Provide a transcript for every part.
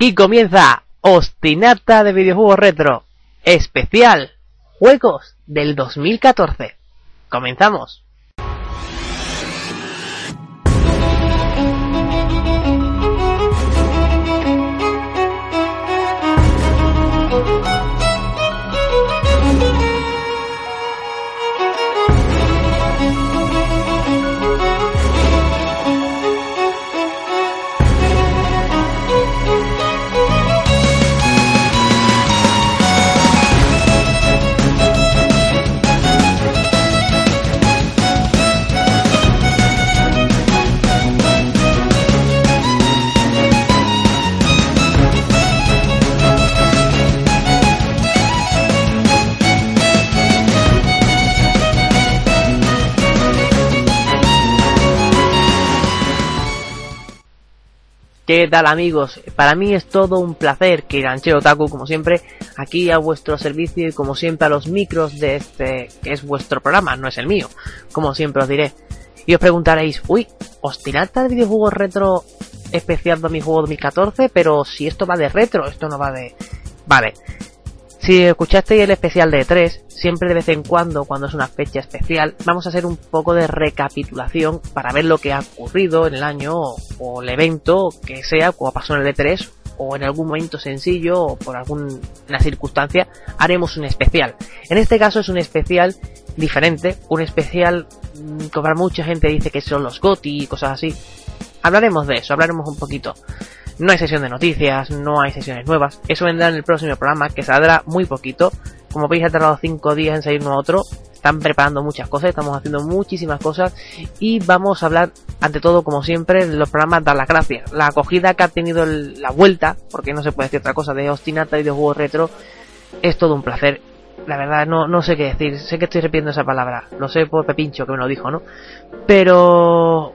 Aquí comienza Ostinata de videojuegos retro, especial Juegos del 2014. Comenzamos. ¿Qué tal amigos? Para mí es todo un placer que Ganchero Taku, como siempre, aquí a vuestro servicio y como siempre a los micros de este, que es vuestro programa, no es el mío, como siempre os diré. Y os preguntaréis, uy, ¿os tirata el videojuego retro especial de mi juego 2014? Pero si esto va de retro, esto no va de... Vale, si escuchasteis el especial de 3, siempre de vez en cuando, cuando es una fecha especial, vamos a hacer un poco de recapitulación para ver lo que ha ocurrido en el año o el evento que sea, como pasó en el E3, o en algún momento sencillo o por alguna circunstancia, haremos un especial. En este caso es un especial diferente, un especial mm, que para mucha gente dice que son los GOTI y cosas así. Hablaremos de eso, hablaremos un poquito. No hay sesión de noticias, no hay sesiones nuevas. Eso vendrá en el próximo programa, que saldrá muy poquito. Como veis, ha tardado 5 días en salir uno a otro. Están preparando muchas cosas, estamos haciendo muchísimas cosas. Y vamos a hablar, ante todo, como siempre, de los programas Dar las gracias. La acogida que ha tenido la vuelta, porque no se puede decir otra cosa, de Ostinata y de Juegos Retro, es todo un placer. La verdad, no, no sé qué decir. Sé que estoy repitiendo esa palabra. Lo sé por Pepincho que me lo dijo, ¿no? Pero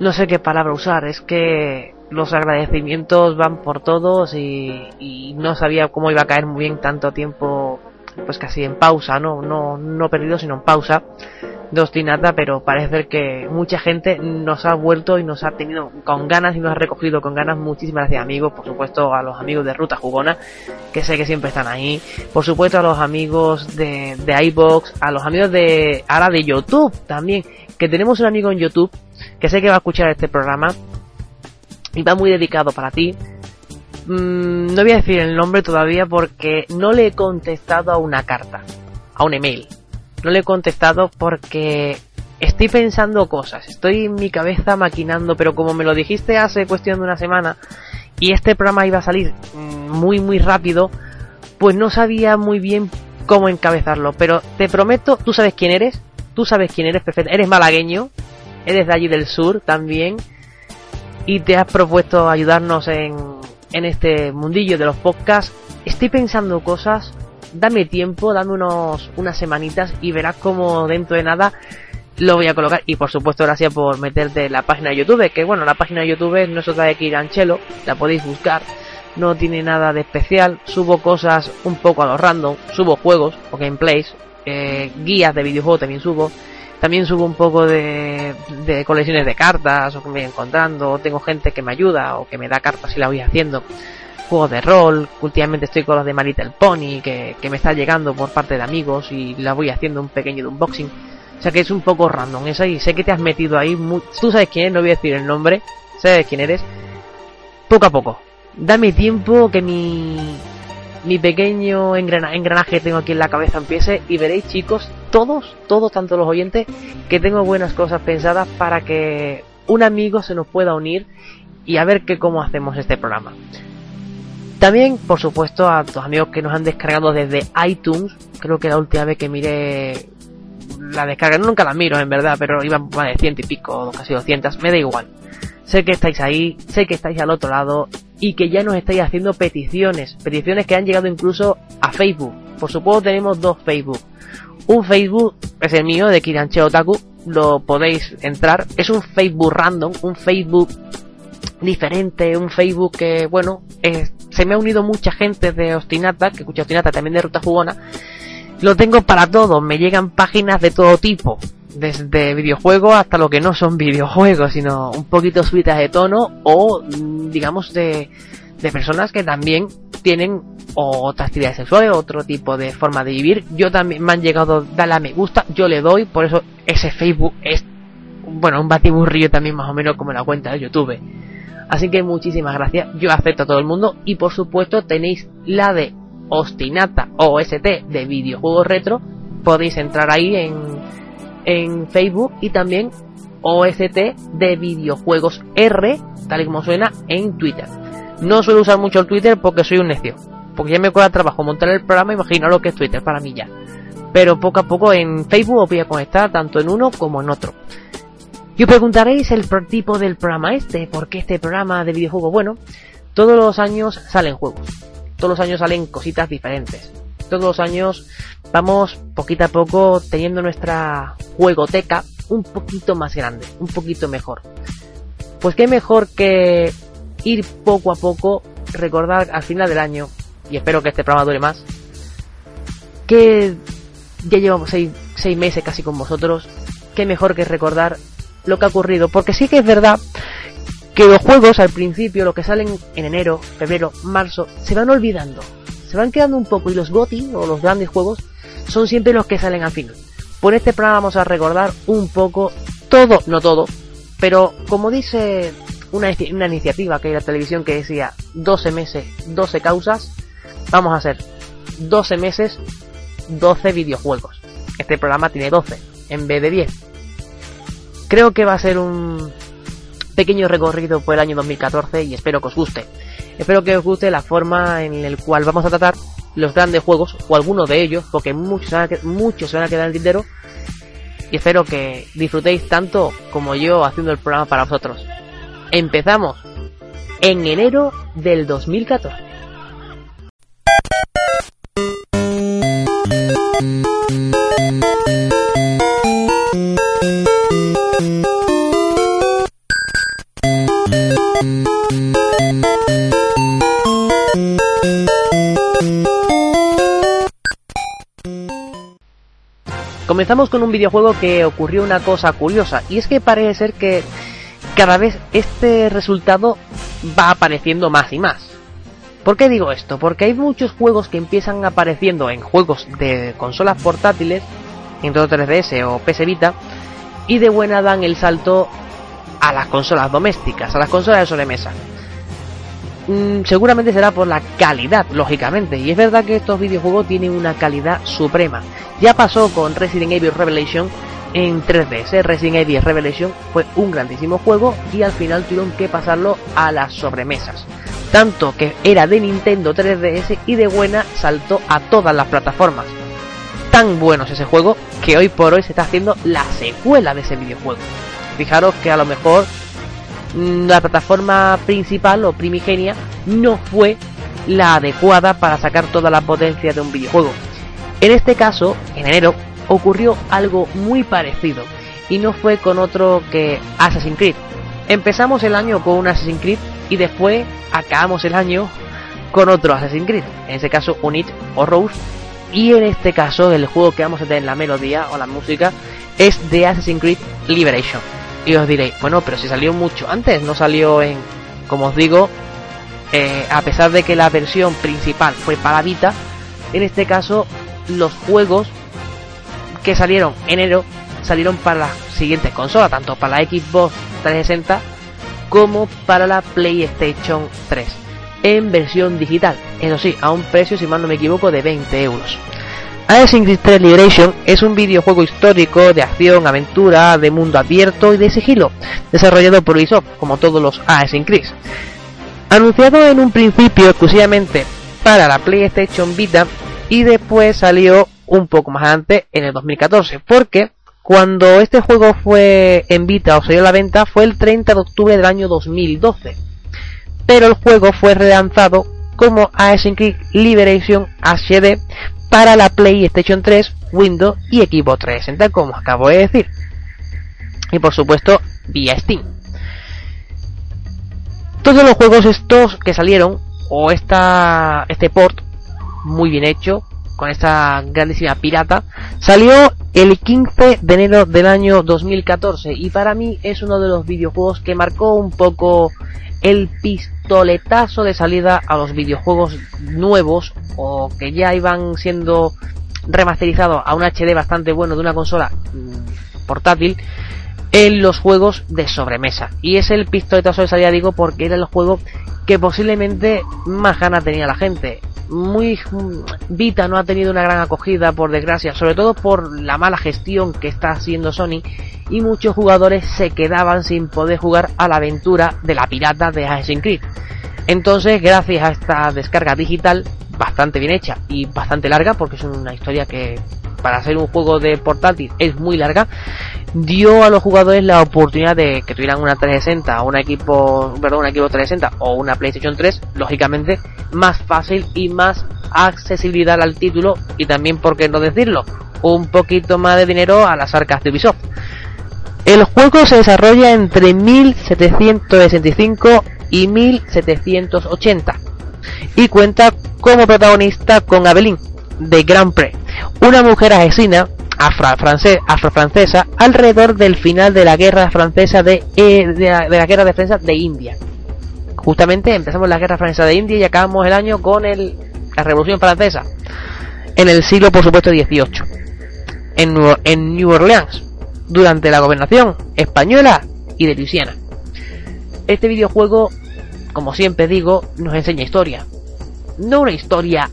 no sé qué palabra usar. Es que los agradecimientos van por todos y, no sabía cómo iba a caer muy bien tanto tiempo pues casi en pausa, no, no, no perdido sino en pausa. De Ostinata, pero parece que mucha gente nos ha vuelto y nos ha tenido con ganas y nos ha recogido con ganas. Muchísimas gracias amigos, por supuesto a los amigos de Ruta Jugona, que sé que siempre están ahí, por supuesto a los amigos de, de iBox, a los amigos de ahora de YouTube también, que tenemos un amigo en YouTube que sé que va a escuchar este programa y va muy dedicado para ti. Mm, no voy a decir el nombre todavía porque no le he contestado a una carta, a un email. No le he contestado porque estoy pensando cosas, estoy en mi cabeza maquinando, pero como me lo dijiste hace cuestión de una semana y este programa iba a salir mm, muy muy rápido, pues no sabía muy bien cómo encabezarlo. Pero te prometo, tú sabes quién eres, tú sabes quién eres, perfecto, eres malagueño, eres de allí del sur también y te has propuesto ayudarnos en, en este mundillo de los podcasts. Estoy pensando cosas, dame tiempo, dame unos, unas semanitas y verás como dentro de nada lo voy a colocar. Y por supuesto, gracias por meterte en la página de YouTube, que bueno, la página de YouTube no es otra de Kiranchelo, la podéis buscar. No tiene nada de especial, subo cosas un poco a lo random, subo juegos o gameplays, eh, guías de videojuegos también subo también subo un poco de, colecciones de cartas o que me voy encontrando. Tengo gente que me ayuda o que me da cartas y la voy haciendo. Juegos de rol. Últimamente estoy con los de My Little Pony que, que me está llegando por parte de amigos y la voy haciendo un pequeño unboxing. O sea que es un poco random esa y sé que te has metido ahí. Tú sabes quién es, no voy a decir el nombre. Sabes quién eres. Poco a poco. Dame tiempo que mi, mi pequeño engranaje que tengo aquí en la cabeza empiece y veréis chicos, todos, todos, tanto los oyentes, que tengo buenas cosas pensadas para que un amigo se nos pueda unir y a ver qué cómo hacemos este programa. También, por supuesto, a los amigos que nos han descargado desde iTunes, creo que la última vez que miré la descarga, nunca la miro en verdad, pero iban más de ciento y pico, casi 200, me da igual. Sé que estáis ahí, sé que estáis al otro lado y que ya nos estáis haciendo peticiones, peticiones que han llegado incluso a Facebook. Por supuesto tenemos dos Facebook. Un Facebook es el mío de Kiranche Otaku, lo podéis entrar. Es un Facebook random, un Facebook diferente, un Facebook que, bueno, se me ha unido mucha gente de Ostinata, que escucha Ostinata también de Ruta Jugona. Lo tengo para todo, me llegan páginas de todo tipo desde videojuegos hasta lo que no son videojuegos, sino un poquito subidas de tono o mm, digamos de, de personas que también tienen otras actividades sexuales, otro tipo de forma de vivir. Yo también me han llegado a darle a me gusta, yo le doy, por eso ese Facebook es, bueno, un batiburrillo también más o menos como la cuenta de YouTube. Así que muchísimas gracias, yo acepto a todo el mundo y por supuesto tenéis la de Ostinata OST de videojuegos retro, podéis entrar ahí en, en Facebook y también OST de videojuegos R, tal y como suena, en Twitter. No suelo usar mucho el Twitter porque soy un necio. Porque ya me cuesta trabajo montar el programa, imagino lo que es Twitter para mí ya. Pero poco a poco en Facebook os voy a conectar tanto en uno como en otro. Y os preguntaréis el tipo del programa este, ¿por qué este programa de videojuegos? Bueno, todos los años salen juegos. Todos los años salen cositas diferentes. Todos los años vamos poquito a poco teniendo nuestra juegoteca un poquito más grande, un poquito mejor. Pues qué mejor que ir poco a poco, recordar al final del año, y espero que este programa dure más, que ya llevamos seis, seis meses casi con vosotros, qué mejor que recordar lo que ha ocurrido, porque sí que es verdad que los juegos al principio, lo que salen en enero, febrero, marzo, se van olvidando, se van quedando un poco y los GOTI o los grandes juegos son siempre los que salen al final. Por este programa vamos a recordar un poco todo, no todo, pero como dice una, una iniciativa que hay en la televisión que decía 12 meses, 12 causas, vamos a hacer 12 meses, 12 videojuegos. Este programa tiene 12 en vez de 10. Creo que va a ser un pequeño recorrido por el año 2014 y espero que os guste. Espero que os guste la forma en la cual vamos a tratar los grandes juegos o algunos de ellos, porque muchos, muchos se van a quedar en el tintero. Y espero que disfrutéis tanto como yo haciendo el programa para vosotros. Empezamos en enero del 2014. Comenzamos con un videojuego que ocurrió una cosa curiosa y es que parece ser que cada vez este resultado va apareciendo más y más. ¿Por qué digo esto? Porque hay muchos juegos que empiezan apareciendo en juegos de consolas portátiles, en todo 3DS o PS Vita, y de buena dan el salto a las consolas domésticas, a las consolas de sobremesa. Mm, seguramente será por la calidad, lógicamente, y es verdad que estos videojuegos tienen una calidad suprema. Ya pasó con Resident Evil Revelation en 3DS. Resident Evil Revelation fue un grandísimo juego y al final tuvieron que pasarlo a las sobremesas. Tanto que era de Nintendo 3DS y de buena saltó a todas las plataformas. Tan bueno es ese juego que hoy por hoy se está haciendo la secuela de ese videojuego. Fijaros que a lo mejor la plataforma principal o primigenia no fue la adecuada para sacar toda la potencia de un videojuego. En este caso, en enero, ocurrió algo muy parecido y no fue con otro que Assassin's Creed. Empezamos el año con un Assassin's Creed y después acabamos el año con otro Assassin's Creed, en este caso Unit o Rose, y en este caso el juego que vamos a tener la melodía o la música es de Assassin's Creed Liberation. Y os diréis, bueno, pero si salió mucho antes, no salió en, como os digo, eh, a pesar de que la versión principal fue para Vita, en este caso los juegos que salieron en enero salieron para las siguientes consolas, tanto para la Xbox 360 como para la PlayStation 3, en versión digital, eso sí, a un precio, si mal no me equivoco, de 20 euros. Assassin's Creed 3 Liberation es un videojuego histórico de acción, aventura, de mundo abierto y de sigilo, desarrollado por Ubisoft, como todos los Assassin's Creed. Anunciado en un principio exclusivamente para la PlayStation Vita y después salió un poco más adelante en el 2014, porque cuando este juego fue en Vita o salió a la venta fue el 30 de octubre del año 2012. Pero el juego fue relanzado como Assassin's Creed Liberation HD para la PlayStation 3, Windows y Xbox 360, como acabo de decir. Y por supuesto, vía Steam. Todos los juegos estos que salieron, o esta, este port muy bien hecho, con esta grandísima pirata, salió el 15 de enero del año 2014 y para mí es uno de los videojuegos que marcó un poco el pistoletazo de salida a los videojuegos nuevos o que ya iban siendo remasterizados a un HD bastante bueno de una consola mm, portátil en los juegos de sobremesa. Y es el pistoletazo de salida, digo, porque era el juego que posiblemente más ganas tenía la gente. Muy Vita no ha tenido una gran acogida, por desgracia, sobre todo por la mala gestión que está haciendo Sony y muchos jugadores se quedaban sin poder jugar a la aventura de la pirata de Assassin's Creed. Entonces, gracias a esta descarga digital, bastante bien hecha y bastante larga, porque es una historia que para ser un juego de portátil es muy larga, dio a los jugadores la oportunidad de que tuvieran una 360 o un equipo, perdón, un equipo 360 o una PlayStation 3, lógicamente más fácil y más accesibilidad al título y también, por qué no decirlo, un poquito más de dinero a las arcas de Ubisoft. El juego se desarrolla entre 1765 y 1780 y cuenta como protagonista con Abeline de Grand Prix, una mujer asesina afrofrancesa alrededor del final de la guerra francesa de, eh, la, guerra de defensa de India. Justamente empezamos la guerra francesa de India y acabamos el año con el, la revolución francesa. En el siglo, por supuesto, XVIII. En, en New Orleans, durante la gobernación española y de Luisiana. Este videojuego, como siempre digo, nos enseña historia. No una historia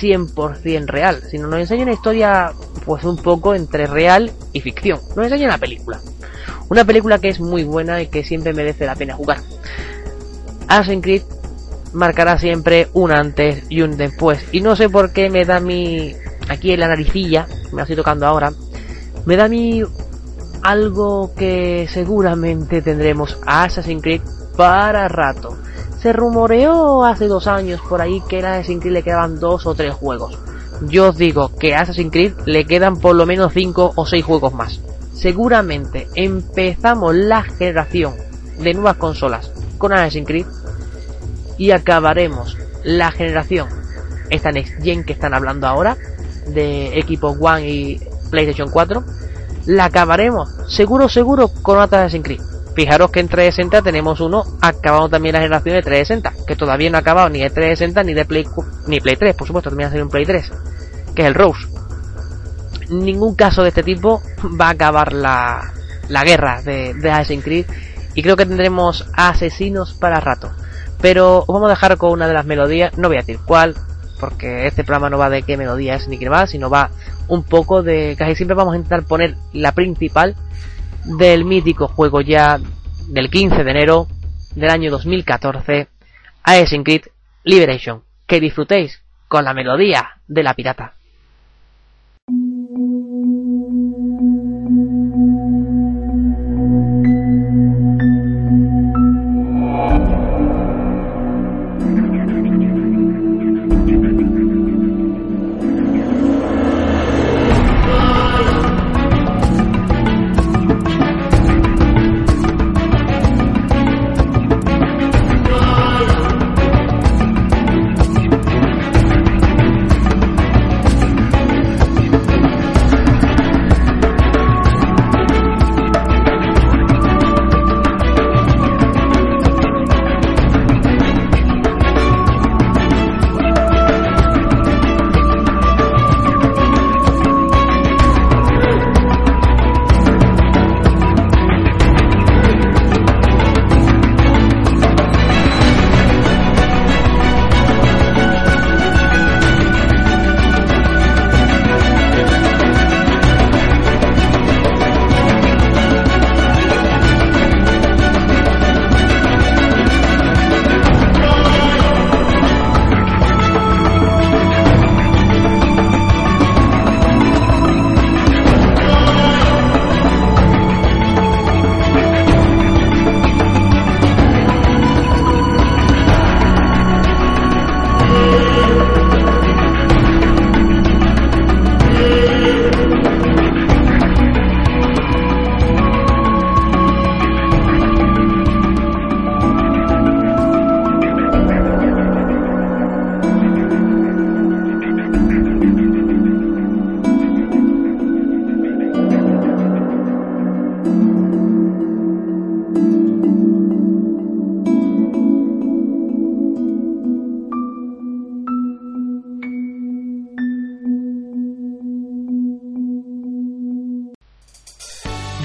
100% real, sino nos enseña una historia pues un poco entre real y ficción. Nos enseña una película. Una película que es muy buena y que siempre merece la pena jugar. Assassin's Creed marcará siempre un antes y un después. Y no sé por qué me da mi... Aquí en la naricilla, me la estoy tocando ahora, me da mi algo que seguramente tendremos a Assassin's Creed para rato. Se rumoreó hace dos años por ahí que a Assassin's Creed le quedaban dos o tres juegos. Yo os digo que a Assassin's Creed le quedan por lo menos cinco o seis juegos más. Seguramente empezamos la generación de nuevas consolas con Assassin's Creed y acabaremos la generación, esta Next Gen que están hablando ahora, de Equipo One y PlayStation 4, la acabaremos seguro, seguro con Assassin's Creed. Fijaros que en 360 tenemos uno acabado también la generación de 360, que todavía no ha acabado ni de 360 ni de Play, ni Play 3, por supuesto, también va a un Play 3, que es el Rose. Ningún caso de este tipo va a acabar la, la guerra de, de Assassin's Creed y creo que tendremos asesinos para rato. Pero os vamos a dejar con una de las melodías, no voy a decir cuál, porque este programa no va de qué melodía es ni qué va, sino va un poco de... Casi siempre vamos a intentar poner la principal del mítico juego ya del 15 de enero del año 2014, Assassin's Creed Liberation. Que disfrutéis con la melodía de la pirata.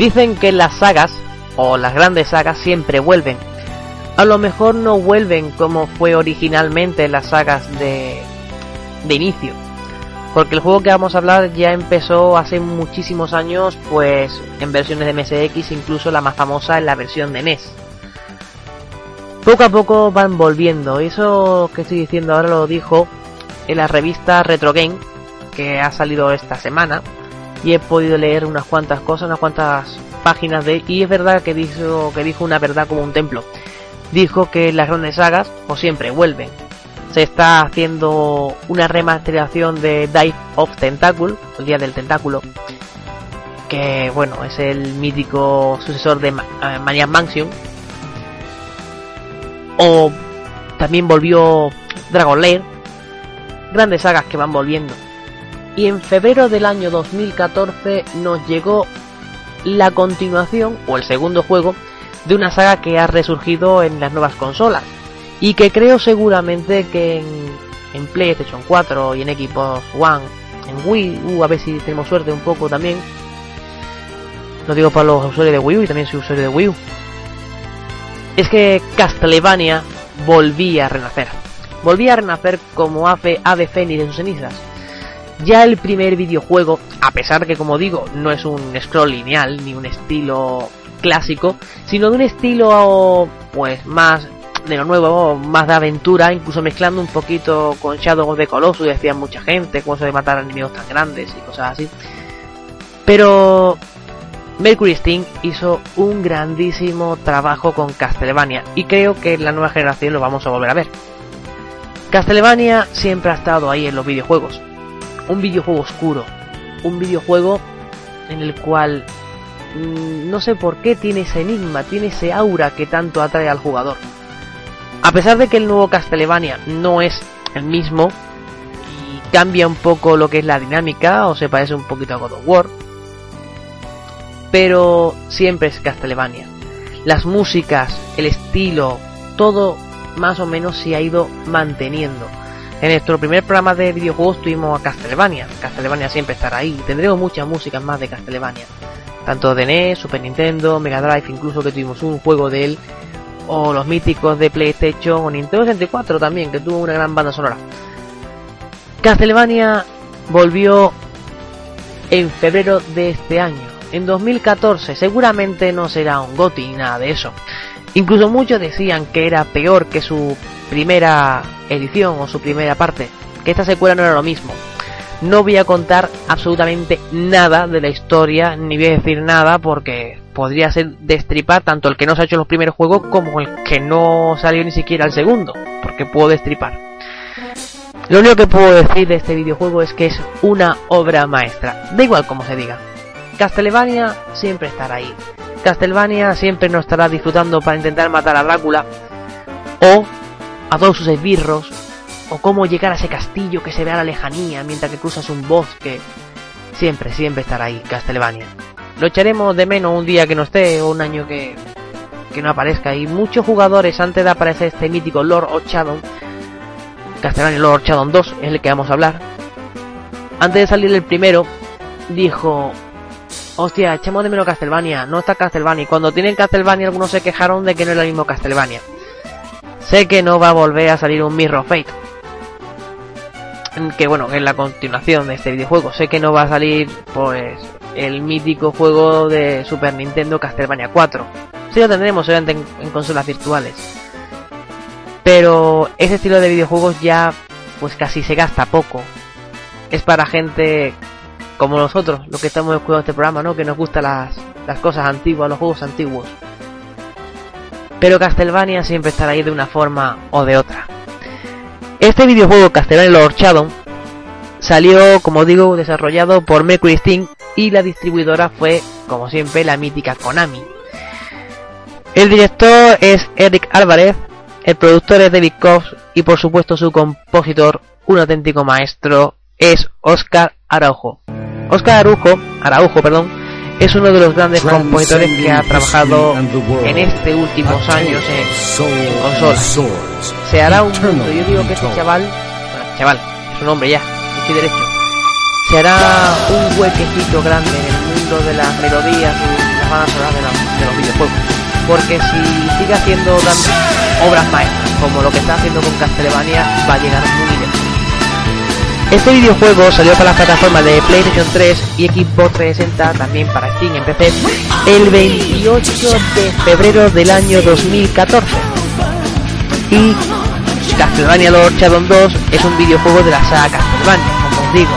Dicen que las sagas, o las grandes sagas, siempre vuelven. A lo mejor no vuelven como fue originalmente las sagas de, de inicio. Porque el juego que vamos a hablar ya empezó hace muchísimos años, pues en versiones de MSX, incluso la más famosa en la versión de NES. Poco a poco van volviendo. Eso que estoy diciendo ahora lo dijo en la revista Retro Game, que ha salido esta semana. Y he podido leer unas cuantas cosas, unas cuantas páginas de... Y es verdad que dijo, que dijo una verdad como un templo. Dijo que las grandes sagas, o siempre, vuelven. Se está haciendo una remasterización de Dive of Tentacle, el día del tentáculo. Que bueno, es el mítico sucesor de eh, Maniac Mansion. O también volvió Dragon Lair. Grandes sagas que van volviendo. Y en febrero del año 2014 nos llegó la continuación o el segundo juego de una saga que ha resurgido en las nuevas consolas y que creo seguramente que en, en PlayStation 4 y en Xbox One, en Wii U, a ver si tenemos suerte un poco también. Lo digo para los usuarios de Wii U y también soy usuario de Wii U. Es que Castlevania volvía a renacer. Volvía a renacer como ave, ave fénix sus cenizas ya el primer videojuego, a pesar que como digo, no es un scroll lineal ni un estilo clásico, sino de un estilo pues más de lo nuevo, más de aventura, incluso mezclando un poquito con Shadow of the Colossus, decían mucha gente, cosas de matar enemigos tan grandes y cosas así. Pero Mercury Steam hizo un grandísimo trabajo con Castlevania y creo que en la nueva generación lo vamos a volver a ver. Castlevania siempre ha estado ahí en los videojuegos, un videojuego oscuro, un videojuego en el cual mm, no sé por qué tiene ese enigma, tiene ese aura que tanto atrae al jugador. A pesar de que el nuevo Castlevania no es el mismo y cambia un poco lo que es la dinámica o se parece un poquito a God of War, pero siempre es Castlevania. Las músicas, el estilo, todo más o menos se ha ido manteniendo. En nuestro primer programa de videojuegos tuvimos a Castlevania. Castlevania siempre estará ahí. Tendremos muchas músicas más de Castlevania. Tanto de NES, Super Nintendo, Mega Drive, incluso que tuvimos un juego de él. O los míticos de PlayStation o Nintendo 64 también, que tuvo una gran banda sonora. Castlevania volvió en febrero de este año. En 2014 seguramente no será un GOTY ni nada de eso. Incluso muchos decían que era peor que su primera edición o su primera parte, que esta secuela no era lo mismo. No voy a contar absolutamente nada de la historia, ni voy a decir nada porque podría ser destripar tanto el que no se ha hecho los primeros juegos como el que no salió ni siquiera el segundo, porque puedo destripar. Lo único que puedo decir de este videojuego es que es una obra maestra, da igual como se diga. Castlevania siempre estará ahí. Castlevania siempre nos estará disfrutando para intentar matar a Drácula o a todos sus esbirros, o cómo llegar a ese castillo que se ve a la lejanía mientras que cruzas un bosque. Siempre, siempre estará ahí, Castlevania. Lo echaremos de menos un día que no esté, o un año que, que no aparezca. Y muchos jugadores, antes de aparecer este mítico Lord Ochadon, Castlevania Lord Ochadon 2, es el que vamos a hablar, antes de salir el primero, dijo, hostia, echamos de menos Castlevania, no está Castlevania. Cuando tienen Castlevania algunos se quejaron de que no era el mismo Castlevania. Sé que no va a volver a salir un Mirror Fate. Que bueno, es la continuación de este videojuego. Sé que no va a salir, pues, el mítico juego de Super Nintendo Castlevania 4. Sí lo tendremos, obviamente, en, en consolas virtuales. Pero ese estilo de videojuegos ya, pues casi se gasta poco. Es para gente como nosotros, los que estamos escuchando este programa, ¿no? Que nos gustan las, las cosas antiguas, los juegos antiguos. Pero Castlevania siempre estará ahí de una forma o de otra. Este videojuego Castlevania Lord Shadow salió, como digo, desarrollado por Mercury Steam y la distribuidora fue, como siempre, la mítica Konami. El director es Eric Álvarez, el productor es David Cox y por supuesto su compositor, un auténtico maestro, es Oscar Araujo. Oscar Araujo, Araujo, perdón, es uno de los grandes compositores que ha trabajado en este últimos años en, consolas. Se hará un mundo, yo digo que este chaval, bueno, chaval, es un hombre ya, estoy derecho, se hará un huequecito grande en el mundo de las melodías y las bandas sonoras de los, de los videojuegos. Porque si sigue haciendo obras maestras, como lo que está haciendo con Castlevania, va a llegar muy lejos. Este videojuego salió para las plataformas de PlayStation 3 y Xbox 360, también para Steam en PC, el 28 de febrero del año 2014. Y Castlevania Lord Shadow 2 es un videojuego de la saga Castlevania, como os digo.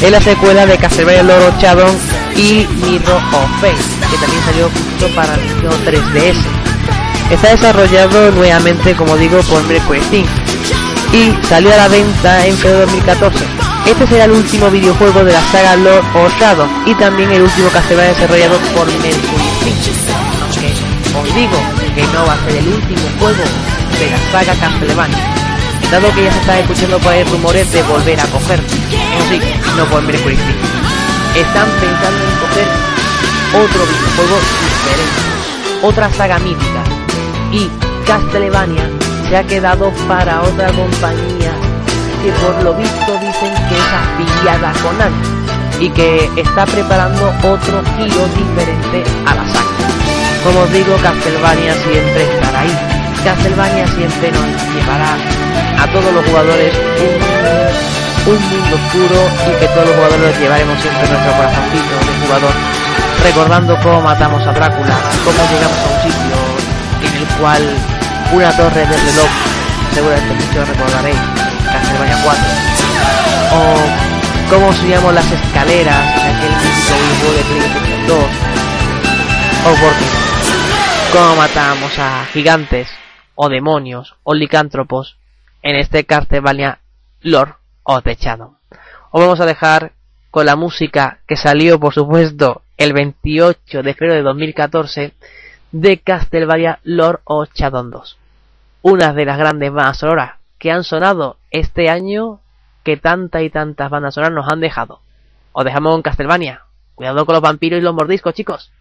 Es la secuela de Castlevania Lord Shadow y Mirror of Fate, que también salió justo para el 3DS. Está desarrollado nuevamente, como digo, por Mercury Steam y salió a la venta en febrero de 2014. Este será el último videojuego de la saga Lord of Shadow y también el último Castlevania desarrollado por Mercury. Aunque os digo que no va a ser el último juego de la saga Castlevania, dado que ya se están escuchando por ahí rumores de volver a coger. Eso sí, no por Mercury. Están pensando en coger otro videojuego diferente, otra saga mítica y Castlevania se ha quedado para otra compañía que por lo visto dicen que es afiliada con Konami y que está preparando otro giro diferente a la saga. Como os digo, Castlevania siempre estará ahí. Castlevania siempre nos llevará a todos los jugadores un, mundo oscuro y que todos los jugadores llevaremos siempre nuestro corazoncito de jugador, recordando cómo matamos a Drácula, cómo llegamos a un sitio en el cual una torre de reloj, seguramente muchos recordaréis, Castlevania 4, o cómo subíamos las escaleras en aquel mítico videojuego de PlayStation 2, o por cómo matábamos a gigantes, o demonios, o licántropos, en este Castlevania Lord of the Shadow. Os vamos a dejar con la música que salió, por supuesto, el 28 de febrero de 2014 de Castlevania Lord of Shadow 2 una de las grandes bandas sonoras que han sonado este año que tantas y tantas bandas sonoras nos han dejado. Os dejamos en Castlevania. Cuidado con los vampiros y los mordiscos, chicos.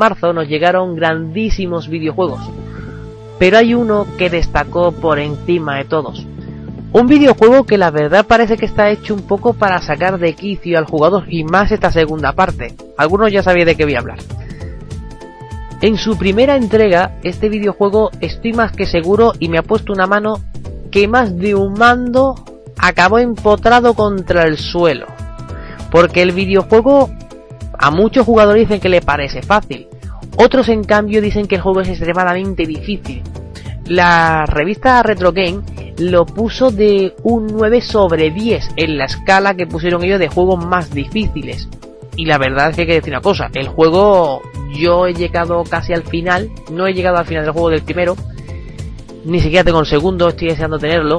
Marzo nos llegaron grandísimos videojuegos, pero hay uno que destacó por encima de todos. Un videojuego que la verdad parece que está hecho un poco para sacar de quicio al jugador y más esta segunda parte. Algunos ya sabéis de qué voy a hablar. En su primera entrega, este videojuego estoy más que seguro y me ha puesto una mano que más de un mando acabó empotrado contra el suelo. Porque el videojuego a muchos jugadores dicen que le parece fácil. Otros en cambio dicen que el juego es extremadamente difícil. La revista Retro Game lo puso de un 9 sobre 10 en la escala que pusieron ellos de juegos más difíciles. Y la verdad es que hay que decir una cosa, el juego yo he llegado casi al final, no he llegado al final del juego del primero, ni siquiera tengo el segundo, estoy deseando tenerlo.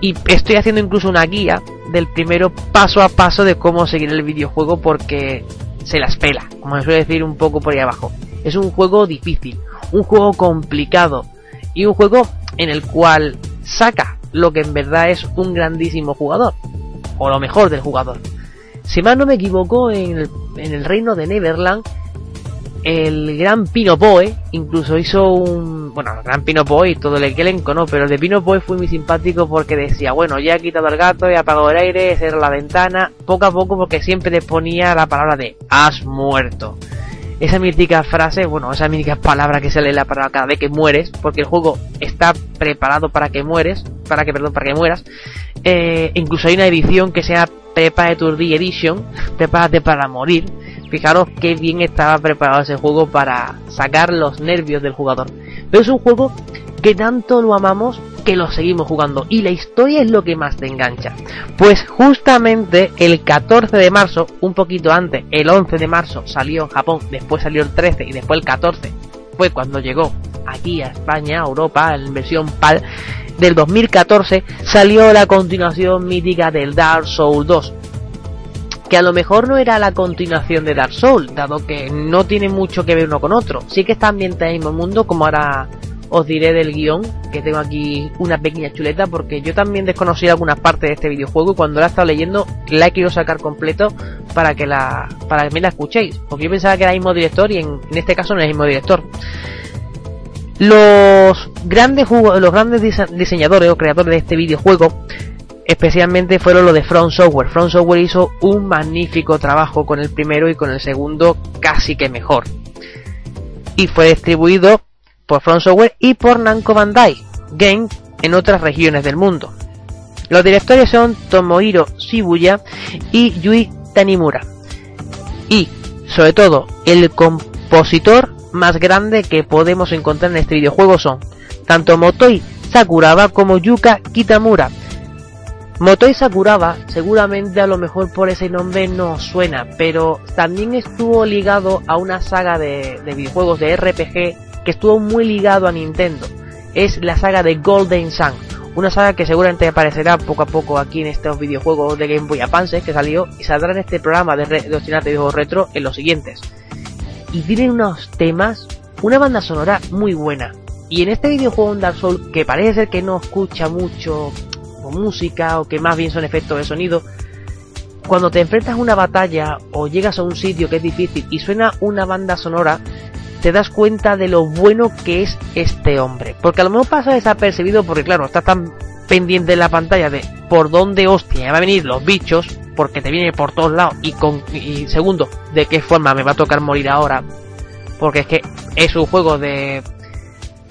Y estoy haciendo incluso una guía del primero paso a paso de cómo seguir el videojuego porque se las pela, como se suele decir un poco por ahí abajo. Es un juego difícil, un juego complicado y un juego en el cual saca lo que en verdad es un grandísimo jugador, o lo mejor del jugador. Si más no me equivoco, en el, en el reino de Neverland el gran Pino Boy incluso hizo un. Bueno, el gran Pino Boy, todo el elenco, ¿no? Pero el de Pino Boy fue muy simpático porque decía, bueno, ya he quitado el gato, he apagado el aire, cerrado la ventana, poco a poco, porque siempre le ponía la palabra de has muerto. Esa mítica frase, bueno, esa mítica palabra que sale la palabra cada vez que mueres, porque el juego está preparado para que mueres, para que, perdón, para que mueras. Eh, incluso hay una edición que se llama Prepare Edition, prepárate para morir, Fijaros qué bien estaba preparado ese juego para sacar los nervios del jugador. Pero es un juego que tanto lo amamos que lo seguimos jugando y la historia es lo que más te engancha. Pues justamente el 14 de marzo, un poquito antes, el 11 de marzo salió en Japón, después salió el 13 y después el 14 fue cuando llegó aquí a España, a Europa, en versión PAL del 2014, salió la continuación mítica del Dark Souls 2 que a lo mejor no era la continuación de Dark Souls, dado que no tiene mucho que ver uno con otro. Sí que está ambientado en el mismo mundo, como ahora os diré del guion, que tengo aquí una pequeña chuleta, porque yo también desconocí algunas partes de este videojuego y cuando la he estado leyendo la he querido sacar completo para que la para que me la escuchéis, porque yo pensaba que era el mismo director y en, este caso no es el mismo director. Los grandes, los grandes diseñadores o creadores de este videojuego especialmente fueron los de Front Software. Front Software hizo un magnífico trabajo con el primero y con el segundo casi que mejor. Y fue distribuido por Front Software y por Namco Bandai Game en otras regiones del mundo. Los directores son Tomohiro Shibuya y Yui Tanimura. Y, sobre todo, el compositor más grande que podemos encontrar en este videojuego son tanto Motoi Sakuraba como Yuka Kitamura, Motoi Sakuraba, seguramente a lo mejor por ese nombre no suena, pero también estuvo ligado a una saga de, videojuegos de RPG que estuvo muy ligado a Nintendo. Es la saga de Golden Sun, una saga que seguramente aparecerá poco a poco aquí en estos videojuegos de Game Boy Advance que salió y saldrá en este programa de, de de videojuegos retro en los siguientes. Y tienen unos temas, una banda sonora muy buena. Y en este videojuego en Dark Souls, que parece ser que no escucha mucho música o que más bien son efectos de sonido, cuando te enfrentas a una batalla o llegas a un sitio que es difícil y suena una banda sonora, te das cuenta de lo bueno que es este hombre. Porque a lo mejor pasa desapercibido porque claro, estás tan pendiente en la pantalla de por dónde hostia va a venir los bichos, porque te viene por todos lados y con y segundo, de qué forma me va a tocar morir ahora. Porque es que es un juego de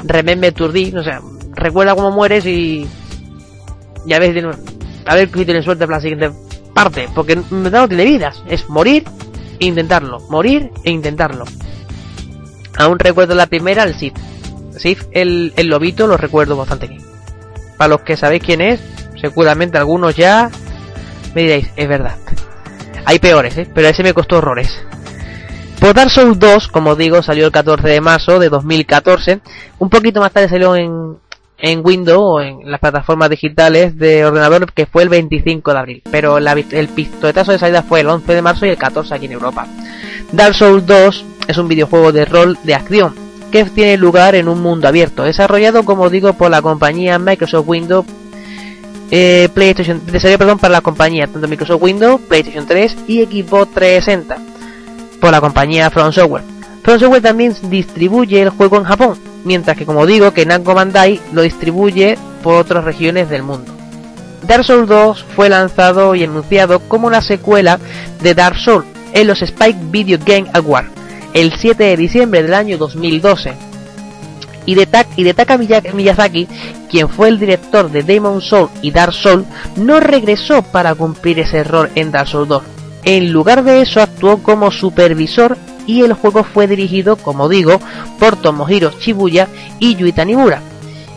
Remember Tourdi, no sé, recuerda cómo mueres y ya ves, a ver si tienes suerte para la siguiente parte, porque no tiene vidas, es morir e intentarlo, morir e intentarlo. Aún recuerdo la primera, el Sith. Sith, el, el lobito, lo recuerdo bastante bien. Para los que sabéis quién es, seguramente algunos ya me diréis, es verdad. Hay peores, ¿eh? pero ese me costó horrores. Por Dark Souls 2, como digo, salió el 14 de marzo de 2014. Un poquito más tarde salió en, en Windows o en las plataformas digitales de ordenador que fue el 25 de abril, pero el pistoletazo de salida fue el 11 de marzo y el 14 aquí en Europa. Dark Souls 2 es un videojuego de rol de acción que tiene lugar en un mundo abierto, desarrollado como digo por la compañía Microsoft Windows eh, PlayStation, perdón para la compañía tanto Microsoft Windows, PlayStation 3 y Xbox 360 por la compañía From Software. From Software también distribuye el juego en Japón, mientras que como digo que Namco Bandai lo distribuye por otras regiones del mundo. Dark Souls 2 fue lanzado y anunciado como la secuela de Dark Souls en los Spike Video Game Awards el 7 de diciembre del año 2012. Y de, Taka Miyazaki, quien fue el director de Demon Soul y Dark Souls, no regresó para cumplir ese rol en Dark Souls 2. En lugar de eso actuó como supervisor y el juego fue dirigido, como digo, por Tomohiro Shibuya y Yui Tanimura.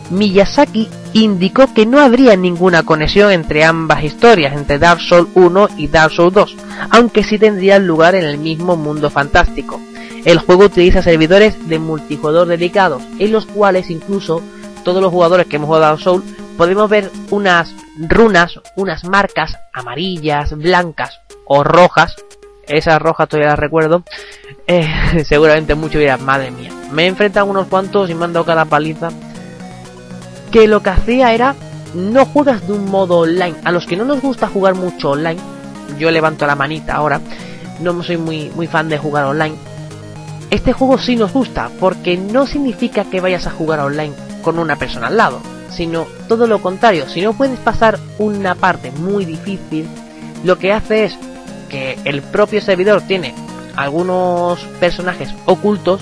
Miyazaki indicó que no habría ninguna conexión entre ambas historias, entre Dark Souls 1 y Dark Souls 2, aunque sí tendrían lugar en el mismo mundo fantástico. El juego utiliza servidores de multijugador dedicados, en los cuales incluso todos los jugadores que hemos jugado a Dark Souls podemos ver unas runas, unas marcas amarillas, blancas o rojas. Esas rojas todavía las recuerdo. Eh, seguramente mucho dirán, madre mía. Me a unos cuantos y me han dado cada paliza que lo que hacía era no juegas de un modo online. A los que no nos gusta jugar mucho online, yo levanto la manita ahora, no soy muy, muy fan de jugar online. Este juego sí nos gusta, porque no significa que vayas a jugar online con una persona al lado, sino todo lo contrario. Si no puedes pasar una parte muy difícil, lo que hace es que el propio servidor tiene algunos personajes ocultos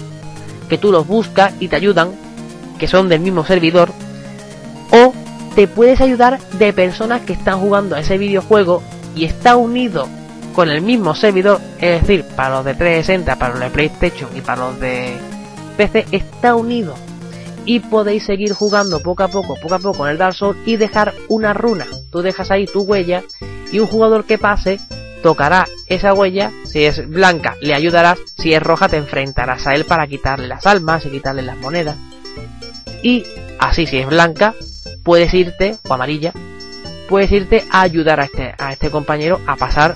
que tú los buscas y te ayudan, que son del mismo servidor, o te puedes ayudar de personas que están jugando a ese videojuego y está unido con el mismo servidor, es decir, para los de 360, para los de PlayStation y para los de PC, está unido. Y podéis seguir jugando poco a poco, poco a poco en el Dark Souls y dejar una runa. Tú dejas ahí tu huella y un jugador que pase tocará esa huella. Si es blanca, le ayudarás. Si es roja, te enfrentarás a él para quitarle las almas y quitarle las monedas. Y así, si es blanca, puedes irte, o amarilla, puedes irte a ayudar a este, a este compañero a pasar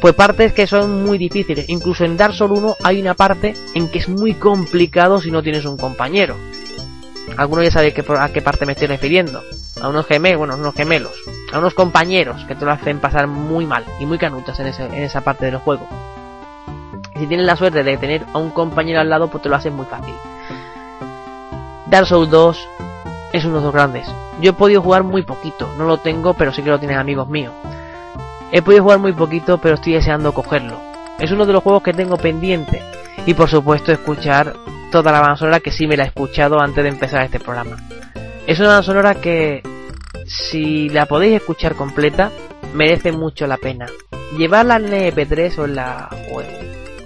pues partes que son muy difíciles. Incluso en Dark Souls 1 hay una parte en que es muy complicado si no tienes un compañero. Algunos ya sabéis a qué parte me estoy refiriendo. A unos gemelos, bueno, unos gemelos. A unos compañeros que te lo hacen pasar muy mal y muy canutas en, en esa parte del juego. Si tienes la suerte de tener a un compañero al lado, pues te lo hacen muy fácil. Dark Souls 2 es uno de los grandes. Yo he podido jugar muy poquito, no lo tengo, pero sí que lo tienen amigos míos. He podido jugar muy poquito, pero estoy deseando cogerlo. Es uno de los juegos que tengo pendiente. Y por supuesto escuchar toda la banda sonora que sí me la he escuchado antes de empezar este programa. Es una sonora que si la podéis escuchar completa, merece mucho la pena. Llevarla en MP3 o en la o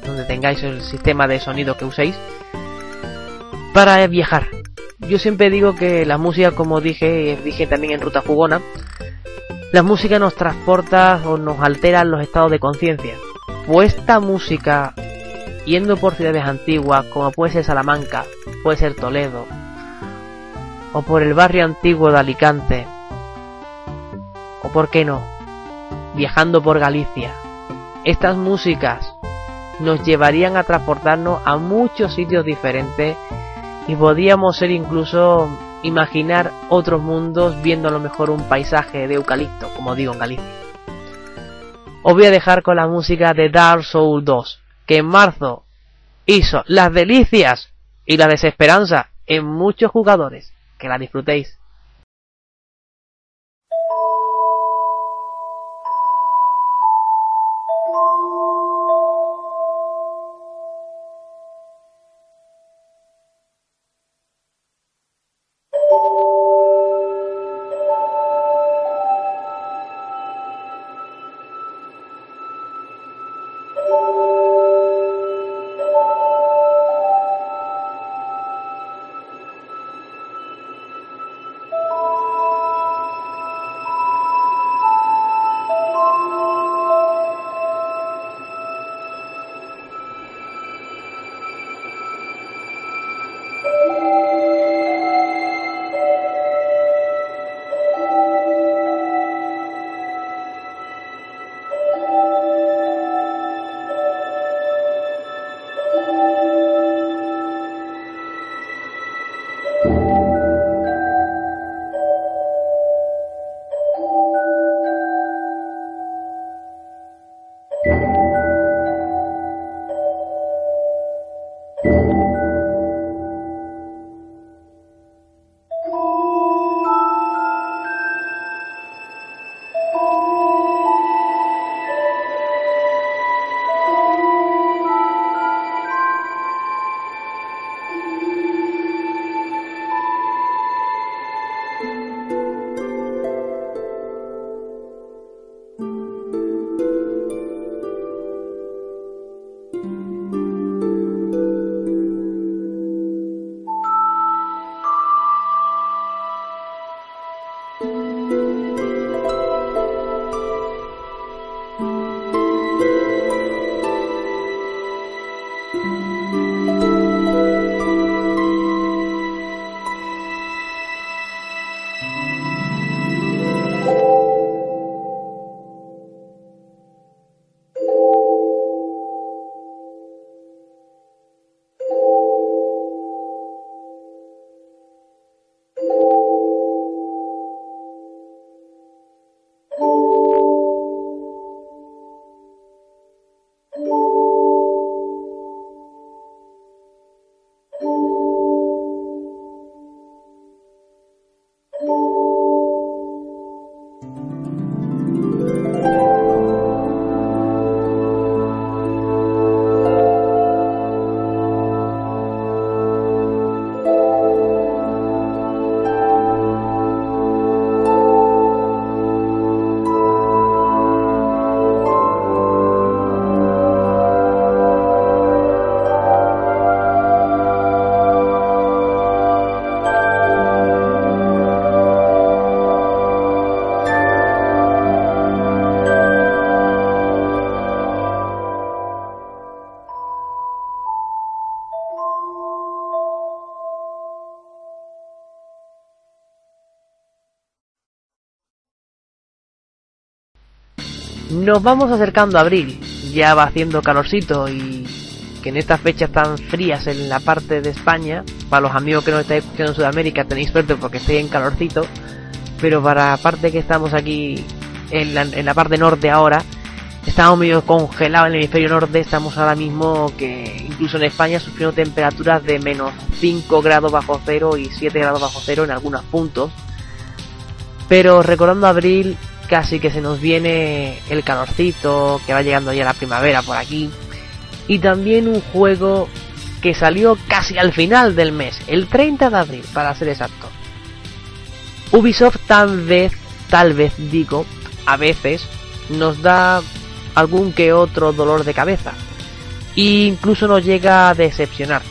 donde tengáis el sistema de sonido que uséis para viajar, yo siempre digo que la música, como dije, dije también en Ruta Fugona, la música nos transporta o nos altera los estados de conciencia. Pues esta música, yendo por ciudades antiguas, como puede ser Salamanca, puede ser Toledo, o por el barrio antiguo de Alicante, o por qué no, viajando por Galicia, estas músicas nos llevarían a transportarnos a muchos sitios diferentes y podíamos ser incluso imaginar otros mundos viendo a lo mejor un paisaje de eucalipto, como digo en Galicia. Os voy a dejar con la música de Dark Souls 2, que en marzo hizo las delicias y la desesperanza en muchos jugadores. Que la disfrutéis. Nos vamos acercando a abril, ya va haciendo calorcito y que en estas fechas tan frías en la parte de España, para los amigos que nos estáis escuchando en Sudamérica tenéis suerte porque estoy en calorcito, pero para la parte que estamos aquí en la, en la parte norte ahora, estamos medio congelados en el hemisferio norte, estamos ahora mismo que incluso en España sufriendo temperaturas de menos 5 grados bajo cero y 7 grados bajo cero en algunos puntos. Pero recordando abril, casi que se nos viene el calorcito, que va llegando ya la primavera por aquí. Y también un juego que salió casi al final del mes, el 30 de abril, para ser exacto. Ubisoft tal vez, tal vez digo, a veces nos da algún que otro dolor de cabeza. E incluso nos llega a decepcionar.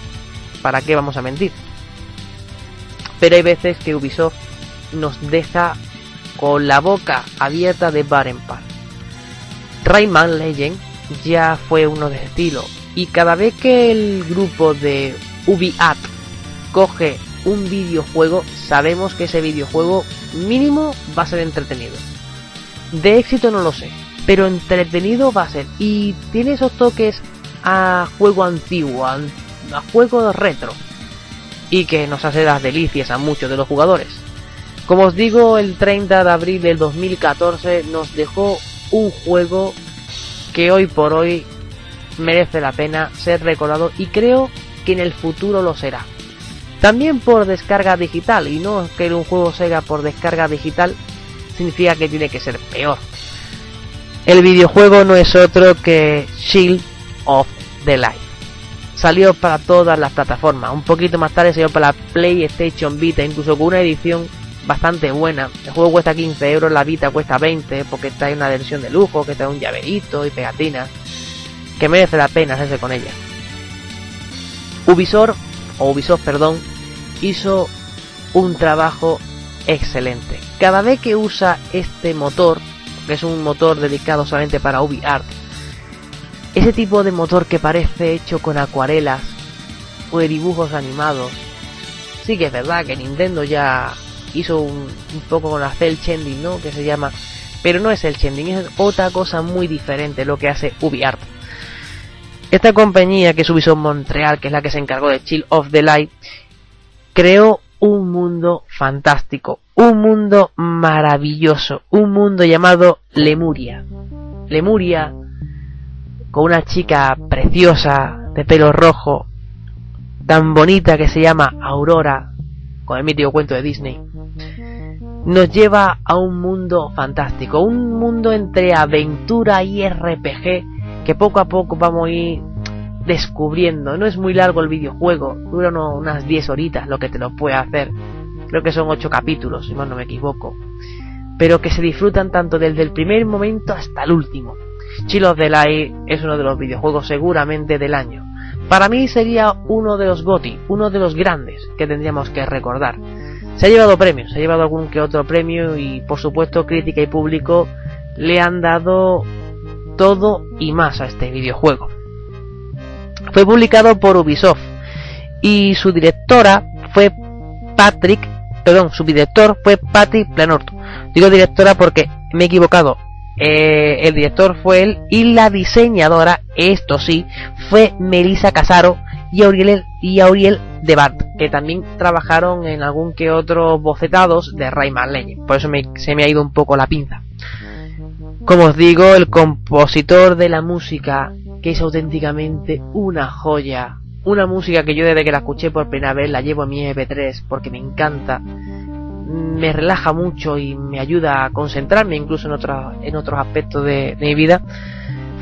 ¿Para qué vamos a mentir? Pero hay veces que Ubisoft nos deja con la boca abierta de par en. Rayman Legend ya fue uno de estilo y cada vez que el grupo de UbiAt coge un videojuego sabemos que ese videojuego mínimo va a ser entretenido. De éxito no lo sé, pero entretenido va a ser y tiene esos toques a juego antiguo, a, a juego retro y que nos hace las delicias a muchos de los jugadores. Como os digo, el 30 de abril del 2014 nos dejó un juego que hoy por hoy merece la pena ser recordado y creo que en el futuro lo será. También por descarga digital, y no que un juego sea por descarga digital significa que tiene que ser peor. El videojuego no es otro que Shield of the Light. Salió para todas las plataformas, un poquito más tarde salió para la PlayStation Vita, incluso con una edición bastante buena. El juego cuesta 15 euros, la Vita cuesta 20 porque trae una versión de lujo, que trae un llaverito y pegatinas, que merece la pena hacerse con ella. Ubisoft, o Ubisoft, perdón, hizo un trabajo excelente. Cada vez que usa este motor, que es un motor dedicado solamente para UbiArt, ese tipo de motor que parece hecho con acuarelas o de dibujos animados, sí que es verdad que Nintendo ya hizo un, poco con la cel shading, ¿no? Que se llama, pero no es el shading, es otra cosa muy diferente lo que hace UbiArt. Esta compañía que es Ubisoft Montreal, que es la que se encargó de Chill of the Light, creó un mundo fantástico, un mundo maravilloso, un mundo llamado Lemuria. Lemuria, con una chica preciosa, de pelo rojo, tan bonita que se llama Aurora, con el mítico cuento de Disney, nos lleva a un mundo fantástico, un mundo entre aventura y RPG que poco a poco vamos a ir descubriendo. No es muy largo el videojuego, dura unas 10 horitas lo que te lo puede hacer. Creo que son 8 capítulos, si no me equivoco. Pero que se disfrutan tanto desde el primer momento hasta el último. Chill of the Light es uno de los videojuegos seguramente del año. Para mí sería uno de los GOTI, uno de los grandes que tendríamos que recordar. Se ha llevado premios, se ha llevado algún que otro premio y por supuesto crítica y público le han dado todo y más a este videojuego. Fue publicado por Ubisoft y su directora fue Patrick, perdón, su director fue Patrick Planort. Digo directora porque me he equivocado. Eh, el director fue él y la diseñadora, esto sí, fue Melissa Casaro y Auriel, y Auriel de Bart, que también trabajaron en algún que otro bocetados de Rayman Legend. Por eso se me ha ido un poco la pinza. Como os digo, el compositor de la música, que es auténticamente una joya. Una música que yo desde que la escuché por primera vez la llevo en mi MP3 porque me encanta. Me relaja mucho y me ayuda a concentrarme incluso en, otros en otros aspectos de mi vida.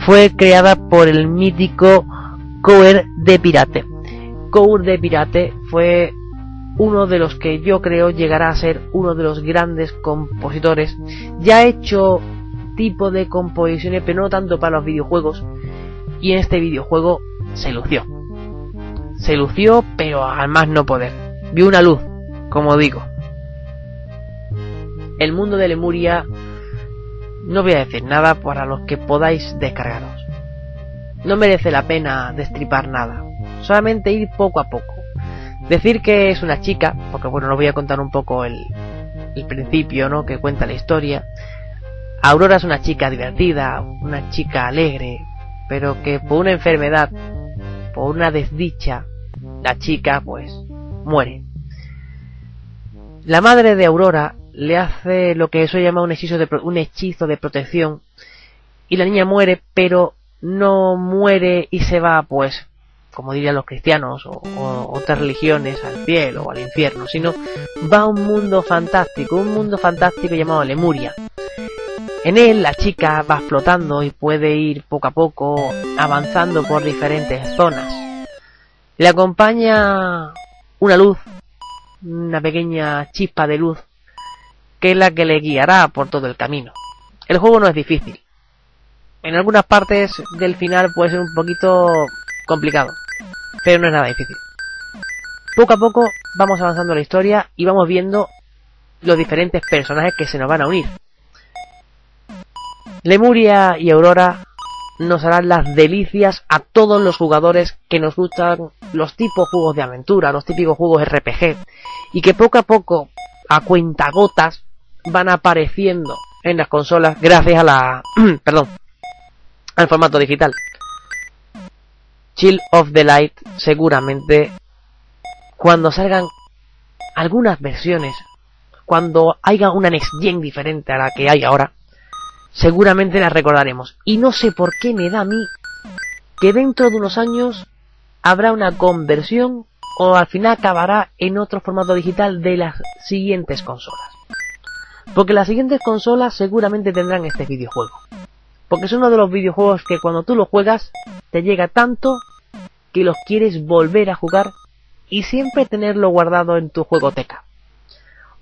Fue creada por el mítico Coer de Pirate. Coer de Pirate fue uno de los que yo creo llegará a ser uno de los grandes compositores. Ya ha hecho tipo de composiciones, pero no tanto para los videojuegos. Y en este videojuego se lució. Se lució, pero al más no poder. Vio una luz, como digo. El mundo de Lemuria no voy a decir nada para los que podáis descargaros. No merece la pena destripar nada, solamente ir poco a poco. Decir que es una chica, porque bueno, os voy a contar un poco el, el principio, ¿no? Que cuenta la historia. Aurora es una chica divertida, una chica alegre, pero que por una enfermedad, por una desdicha, la chica pues muere. La madre de Aurora le hace lo que eso llama un hechizo de, un hechizo de protección y la niña muere, pero no muere y se va pues como dirían los cristianos o, otras religiones, al cielo o al infierno, sino va a un mundo fantástico, un mundo fantástico llamado Lemuria. En él la chica va flotando y puede ir poco a poco avanzando por diferentes zonas. Le acompaña una luz, una pequeña chispa de luz, que es la que le guiará por todo el camino. El juego no es difícil. En algunas partes del final puede ser un poquito complicado pero no es nada difícil. Poco a poco vamos avanzando la historia y vamos viendo los diferentes personajes que se nos van a unir. Lemuria y Aurora nos harán las delicias a todos los jugadores que nos gustan los tipos juegos de aventura, los típicos juegos RPG, y que poco a poco, a cuentagotas, van apareciendo en las consolas gracias a la, perdón, al formato digital. Chill of the Light seguramente cuando salgan algunas versiones, cuando haya una Next Gen diferente a la que hay ahora, seguramente la recordaremos. Y no sé por qué me da a mí que dentro de unos años habrá una conversión o al final acabará en otro formato digital de las siguientes consolas. Porque las siguientes consolas seguramente tendrán este videojuego. Porque es uno de los videojuegos que cuando tú lo juegas te llega tanto que los quieres volver a jugar y siempre tenerlo guardado en tu juegoteca.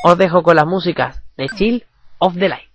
Os dejo con las músicas de Chill of the Light.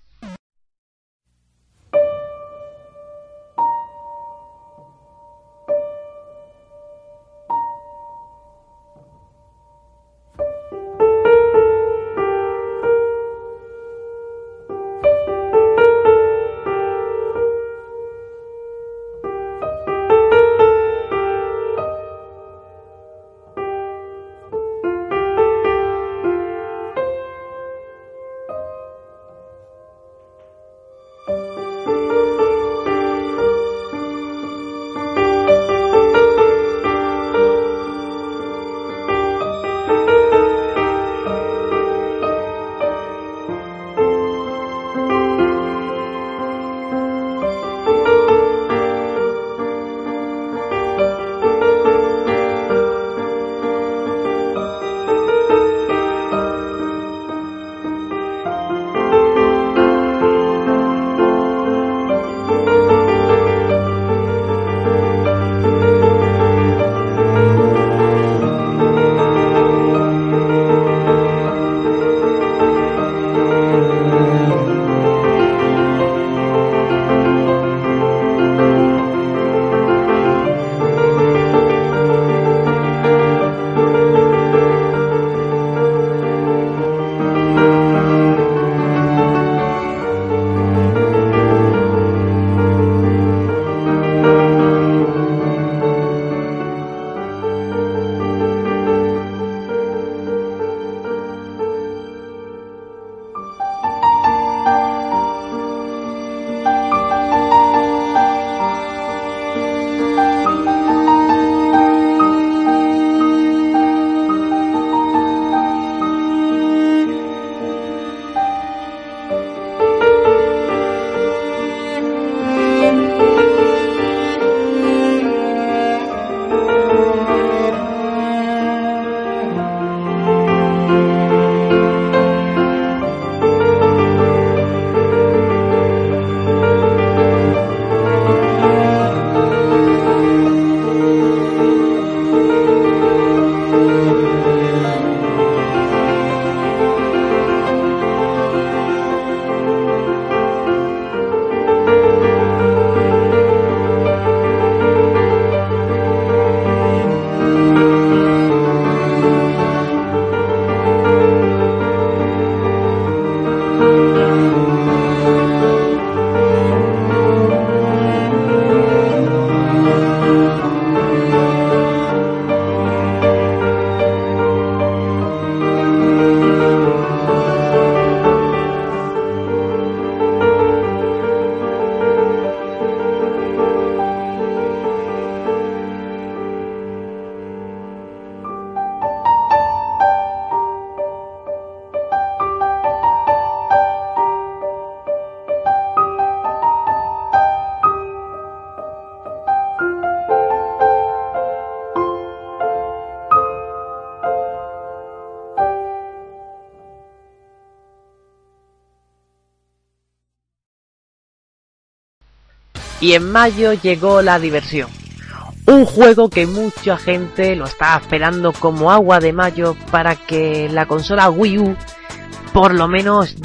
Y en mayo llegó la diversión. Un juego que mucha gente lo estaba esperando como agua de mayo para que la consola Wii U por lo menos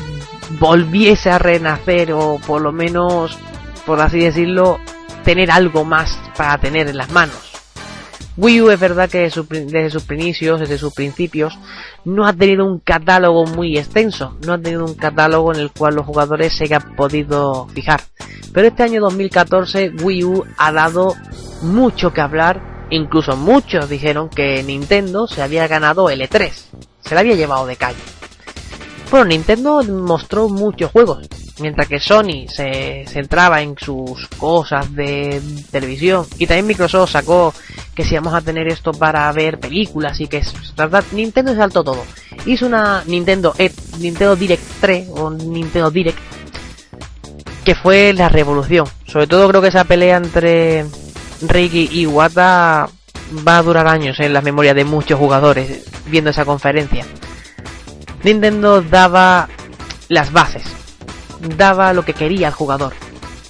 volviese a renacer o por lo menos, por así decirlo, tener algo más para tener en las manos. Wii U es verdad que desde sus inicios, desde sus principios, no ha tenido un catálogo muy extenso, no ha tenido un catálogo en el cual los jugadores se hayan podido fijar. Pero este año 2014 Wii U ha dado mucho que hablar, incluso muchos dijeron que Nintendo se había ganado el E3, se la había llevado de calle. Bueno, Nintendo mostró muchos juegos, mientras que Sony se centraba en sus cosas de televisión. Y también Microsoft sacó que si vamos a tener esto para ver películas y que es verdad Nintendo saltó todo. Hizo una Nintendo e, Nintendo Direct 3 o Nintendo Direct que fue la revolución sobre todo creo que esa pelea entre Ricky y Wata va a durar años en la memoria de muchos jugadores viendo esa conferencia Nintendo daba las bases daba lo que quería el jugador.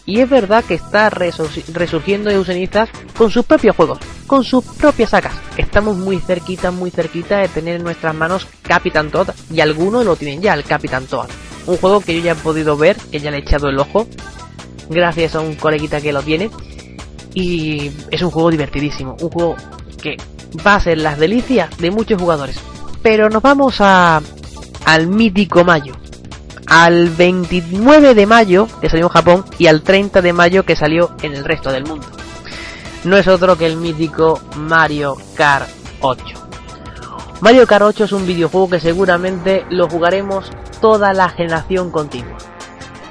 Y es verdad que está resurgiendo de con sus propios juegos, con sus propias sagas. Estamos muy cerquita, muy cerquita de tener en nuestras manos Capitán Toad. Y algunos lo tienen ya, el Capitán Toad. Un juego que yo ya he podido ver, que ya le he echado el ojo. Gracias a un coleguita que lo tiene. Y es un juego divertidísimo. Un juego que va a ser las delicias de muchos jugadores. Pero nos vamos a, al mítico Mayo al 29 de mayo que salió en Japón y al 30 de mayo que salió en el resto del mundo. No es otro que el mítico Mario Kart 8. Mario Kart 8 es un videojuego que seguramente lo jugaremos toda la generación continua.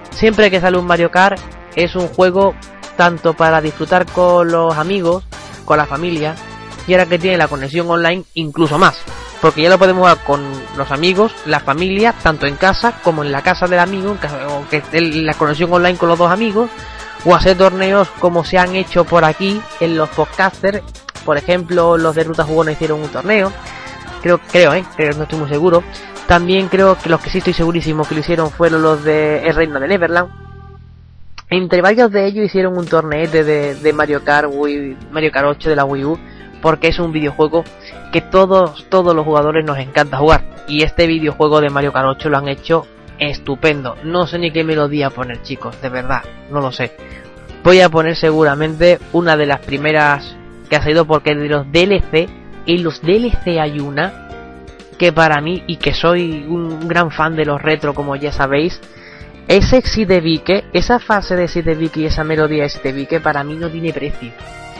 Siempre que sale un Mario Kart es un juego tanto para disfrutar con los amigos, con la familia, y ahora que tiene la conexión online incluso más porque ya lo podemos jugar con los amigos, la familia, tanto en casa como en la casa del amigo, o la conexión online con los dos amigos, o hacer torneos como se han hecho por aquí en los podcasters. Por ejemplo, los de Ruta Jugona hicieron un torneo. Creo, creo, eh, creo, no estoy muy seguro. También creo que los que sí estoy segurísimo que lo hicieron fueron los de El Reino de Neverland. Entre varios de ellos hicieron un torneete de, de Mario Kart Wii, Mario Kart 8 de la Wii U, porque es un videojuego que todos, todos los jugadores nos encanta jugar. Y este videojuego de Mario Kart 8 lo han hecho estupendo. No sé ni qué melodía poner, chicos, de verdad, no lo sé. Voy a poner seguramente una de las primeras que ha salido porque de los DLC, en los DLC hay una que para mí, y que soy un gran fan de los retro, como ya sabéis, ese Vique, esa fase de Vique y esa melodía de Vique para mí no tiene precio.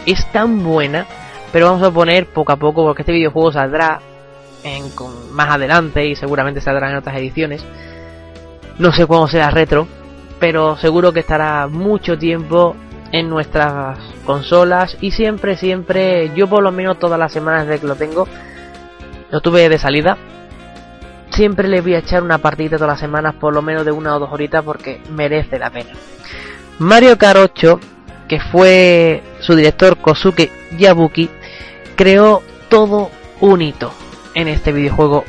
Es tan buena pero vamos a poner poco a poco porque este videojuego saldrá en, más adelante y seguramente saldrá en otras ediciones. No sé cuándo será retro, pero seguro que estará mucho tiempo en nuestras consolas y siempre, siempre, yo por lo menos todas las semanas desde que lo tengo, lo tuve de salida. Siempre le voy a echar una partida todas las semanas, por lo menos de una o dos horitas, porque merece la pena. Mario 8, que fue su director Kosuke Yabuki, creó todo un hito en este videojuego.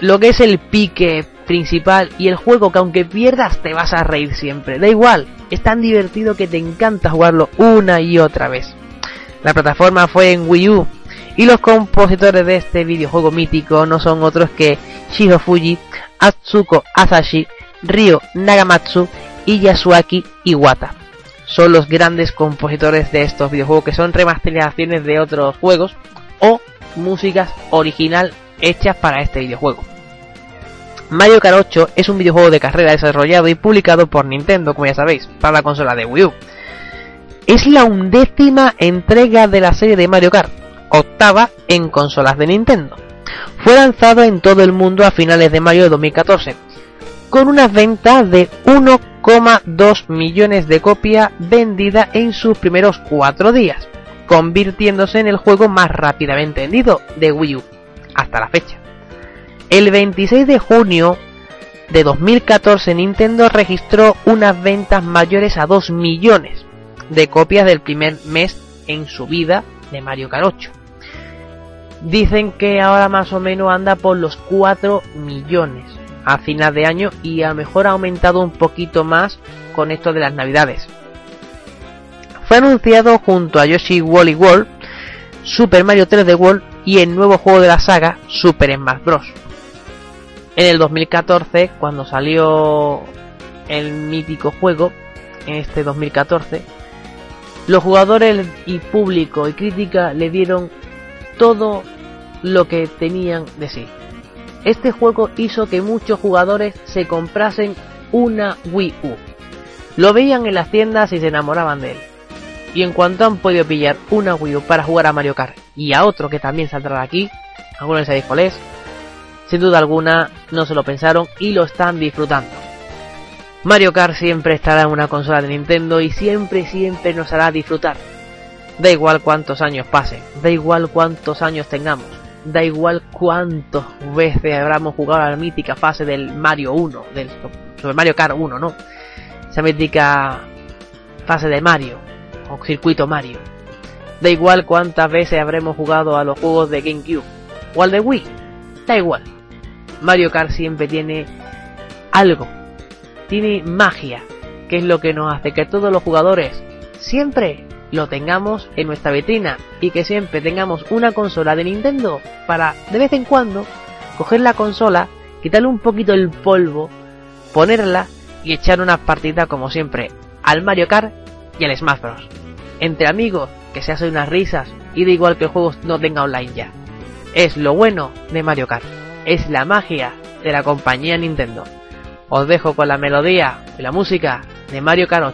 Lo que es el pique principal y el juego que aunque pierdas te vas a reír siempre. Da igual, es tan divertido que te encanta jugarlo una y otra vez. La plataforma fue en Wii U y los compositores de este videojuego mítico no son otros que Shiho Fuji, Atsuko Asashi, Ryo Nagamatsu y Yasuaki Iwata son los grandes compositores de estos videojuegos, que son remasterizaciones de otros juegos o músicas original hechas para este videojuego. Mario Kart 8 es un videojuego de carrera desarrollado y publicado por Nintendo, como ya sabéis, para la consola de Wii U. Es la undécima entrega de la serie de Mario Kart, octava en consolas de Nintendo. Fue lanzado en todo el mundo a finales de mayo de 2014, con unas ventas de 1, 2 millones de copias vendidas en sus primeros 4 días, convirtiéndose en el juego más rápidamente vendido de Wii U hasta la fecha. El 26 de junio de 2014 Nintendo registró unas ventas mayores a 2 millones de copias del primer mes en su vida de Mario Kart 8. Dicen que ahora más o menos anda por los 4 millones a final de año y a lo mejor ha aumentado un poquito más con esto de las navidades. fue anunciado junto a Yoshi Wally World, Super Mario 3D World y el nuevo juego de la saga Super Smash Bros. En el 2014, cuando salió el mítico juego, en este 2014, los jugadores y público y crítica le dieron todo lo que tenían de sí. Este juego hizo que muchos jugadores se comprasen una Wii U. Lo veían en las tiendas y se enamoraban de él. Y en cuanto han podido pillar una Wii U para jugar a Mario Kart y a otro que también saldrá aquí, algunos sabéis cuál es, sin duda alguna no se lo pensaron y lo están disfrutando. Mario Kart siempre estará en una consola de Nintendo y siempre, siempre nos hará disfrutar. Da igual cuántos años pasen, da igual cuántos años tengamos, da igual cuántas veces habremos jugado a la mítica fase del Mario 1, del Super Mario Kart 1, ¿no? Esa mítica fase de Mario, o circuito Mario. Da igual cuántas veces habremos jugado a los juegos de GameCube, o al de Wii, da igual. Mario Kart siempre tiene algo, tiene magia, que es lo que nos hace que todos los jugadores siempre lo tengamos en nuestra vitrina y que siempre tengamos una consola de Nintendo para de vez en cuando coger la consola, quitarle un poquito el polvo, ponerla y echar unas partidas como siempre al Mario Kart y al Smash Bros. Entre amigos, que se hacen unas risas y da igual que el juego no tenga online ya. Es lo bueno de Mario Kart, es la magia de la compañía Nintendo. Os dejo con la melodía y la música de Mario Kart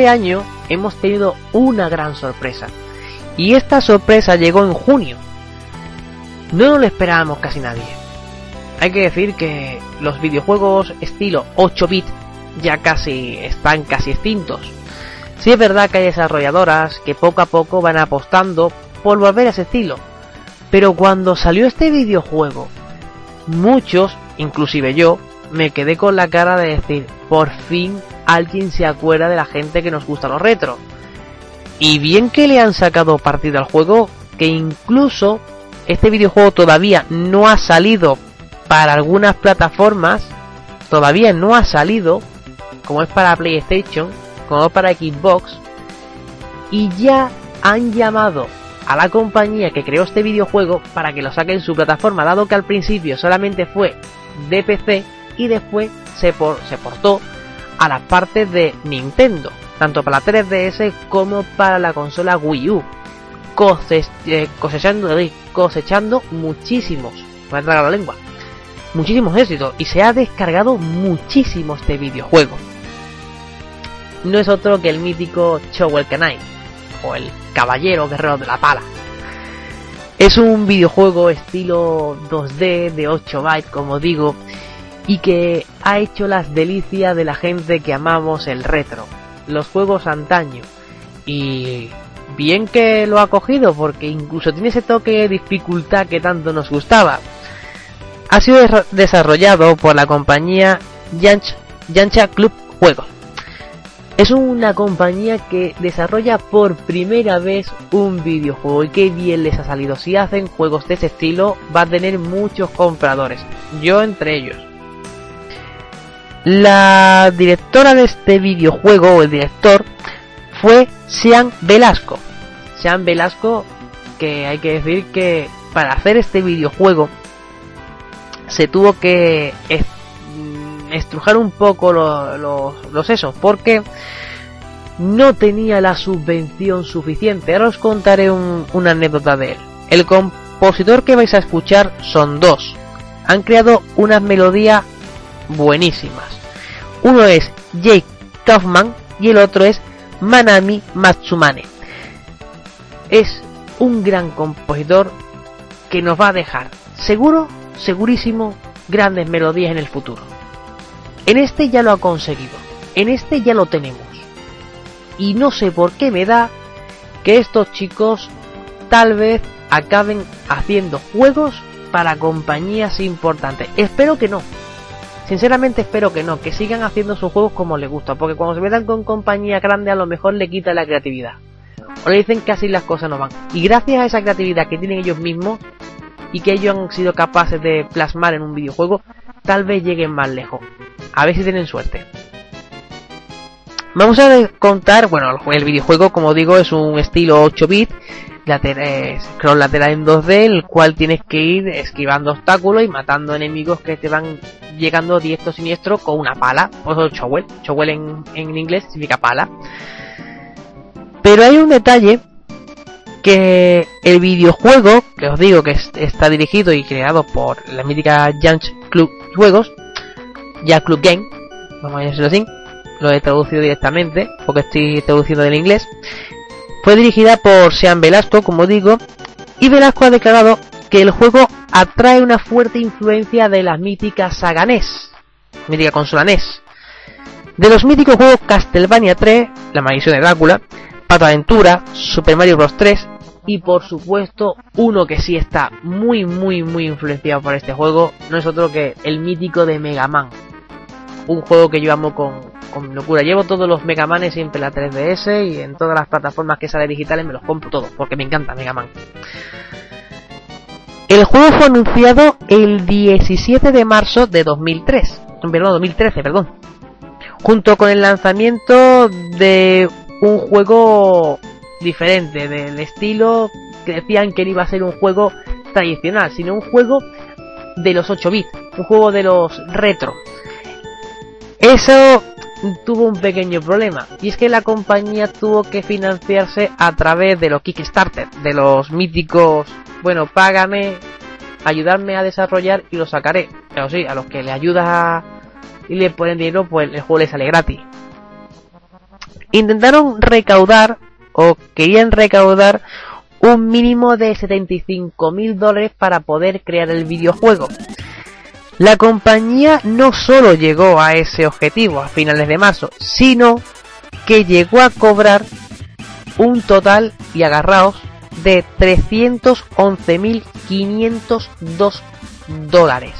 Este año hemos tenido una gran sorpresa. Y esta sorpresa llegó en junio. No lo esperábamos casi nadie. Hay que decir que los videojuegos estilo 8 bit ya casi están casi extintos. Sí es verdad que hay desarrolladoras que poco a poco van apostando por volver a ese estilo. Pero cuando salió este videojuego, muchos, inclusive yo, me quedé con la cara de decir, por fin alguien se acuerda de la gente que nos gusta los retro. Y bien que le han sacado partido al juego, que incluso este videojuego todavía no ha salido para algunas plataformas, todavía no ha salido, como es para PlayStation, como es para Xbox, y ya han llamado a la compañía que creó este videojuego para que lo saque en su plataforma, dado que al principio solamente fue de PC y después se, se portó a las partes de Nintendo, tanto para la 3DS como para la consola Wii U, eh, cosechando, cosechando muchísimos, me la lengua, muchísimos éxitos y se ha descargado muchísimo este videojuego. No es otro que el mítico Chowell Kanai, o el Caballero Guerrero de la Pala. Es un videojuego estilo 2D de 8 bytes, como digo, y que ha hecho las delicias de la gente que amamos el retro, los juegos antaño. Y bien que lo ha cogido, porque incluso tiene ese toque de dificultad que tanto nos gustaba. Ha sido desarrollado por la compañía Yancha Club Juegos. Es una compañía que desarrolla por primera vez un videojuego y qué bien les ha salido. Si hacen juegos de ese estilo va a tener muchos compradores, yo entre ellos. La directora de este videojuego, o el director, fue Sean Velasco. Sean Velasco, que hay que decir que para hacer este videojuego se tuvo que estrujar un poco los, sesos, porque no tenía la subvención suficiente. Ahora os contaré una anécdota de él. El compositor que vais a escuchar son dos. Han creado unas melodías buenísimas. Uno es Jake Kaufman y el otro es Manami Matsumane. Es un gran compositor que nos va a dejar seguro, segurísimo, grandes melodías en el futuro. En este ya lo ha conseguido. En este ya lo tenemos. Y no sé por qué me da que estos chicos tal vez acaben haciendo juegos para compañías importantes. Espero que no. Sinceramente espero que no, que sigan haciendo sus juegos como les gusta, porque cuando se metan con compañía grande a lo mejor le quita la creatividad. O le dicen que así las cosas no van. Y gracias a esa creatividad que tienen ellos mismos y que ellos han sido capaces de plasmar en un videojuego, tal vez lleguen más lejos. A ver si tienen suerte. Vamos a contar, bueno, el videojuego, como digo, es un estilo 8 bits, scroll lateral en 2D, el cual tienes que ir esquivando obstáculos y matando enemigos que te van llegando diestro siniestro con una pala, o eso Chowell, Chowell en, en inglés significa pala. Pero hay un detalle que el videojuego, que os digo que está dirigido y creado por la mítica Jump Club Juegos, ya Club Game, vamos a decirlo así, lo he traducido directamente, porque estoy traduciendo del inglés, fue dirigida por Sean Velasco, como digo, y Velasco ha declarado que el juego atrae una fuerte influencia de las míticas saga NES, mítica consola NES, de los míticos juegos Castlevania 3, La maldición de Drácula, Pato Aventura, Super Mario Bros. 3 y por supuesto uno que sí está muy muy muy influenciado por este juego no es otro que el mítico de Mega Man un juego que yo amo con, locura. Llevo todos los Mega Manes siempre en la 3DS y en todas las plataformas que sale digitales me los compro todos porque me encanta Mega Man. El juego fue anunciado el 17 de marzo de 2003, perdón, 2013, perdón, junto con el lanzamiento de un juego diferente, del estilo que decían que no iba a ser un juego tradicional, sino un juego de los 8 bits, un juego de los retro, eso tuvo un pequeño problema y es que la compañía tuvo que financiarse a través de los Kickstarter, de los míticos, bueno, págame, ayudarme a desarrollar y lo sacaré. Pero sí, a los que le ayudas y le ponen dinero, pues el juego les sale gratis. Intentaron recaudar o querían recaudar un mínimo de 75 mil dólares para poder crear el videojuego. La compañía no solo llegó a ese objetivo a finales de marzo, sino que llegó a cobrar un total, y agarraos, de 311.502 dólares.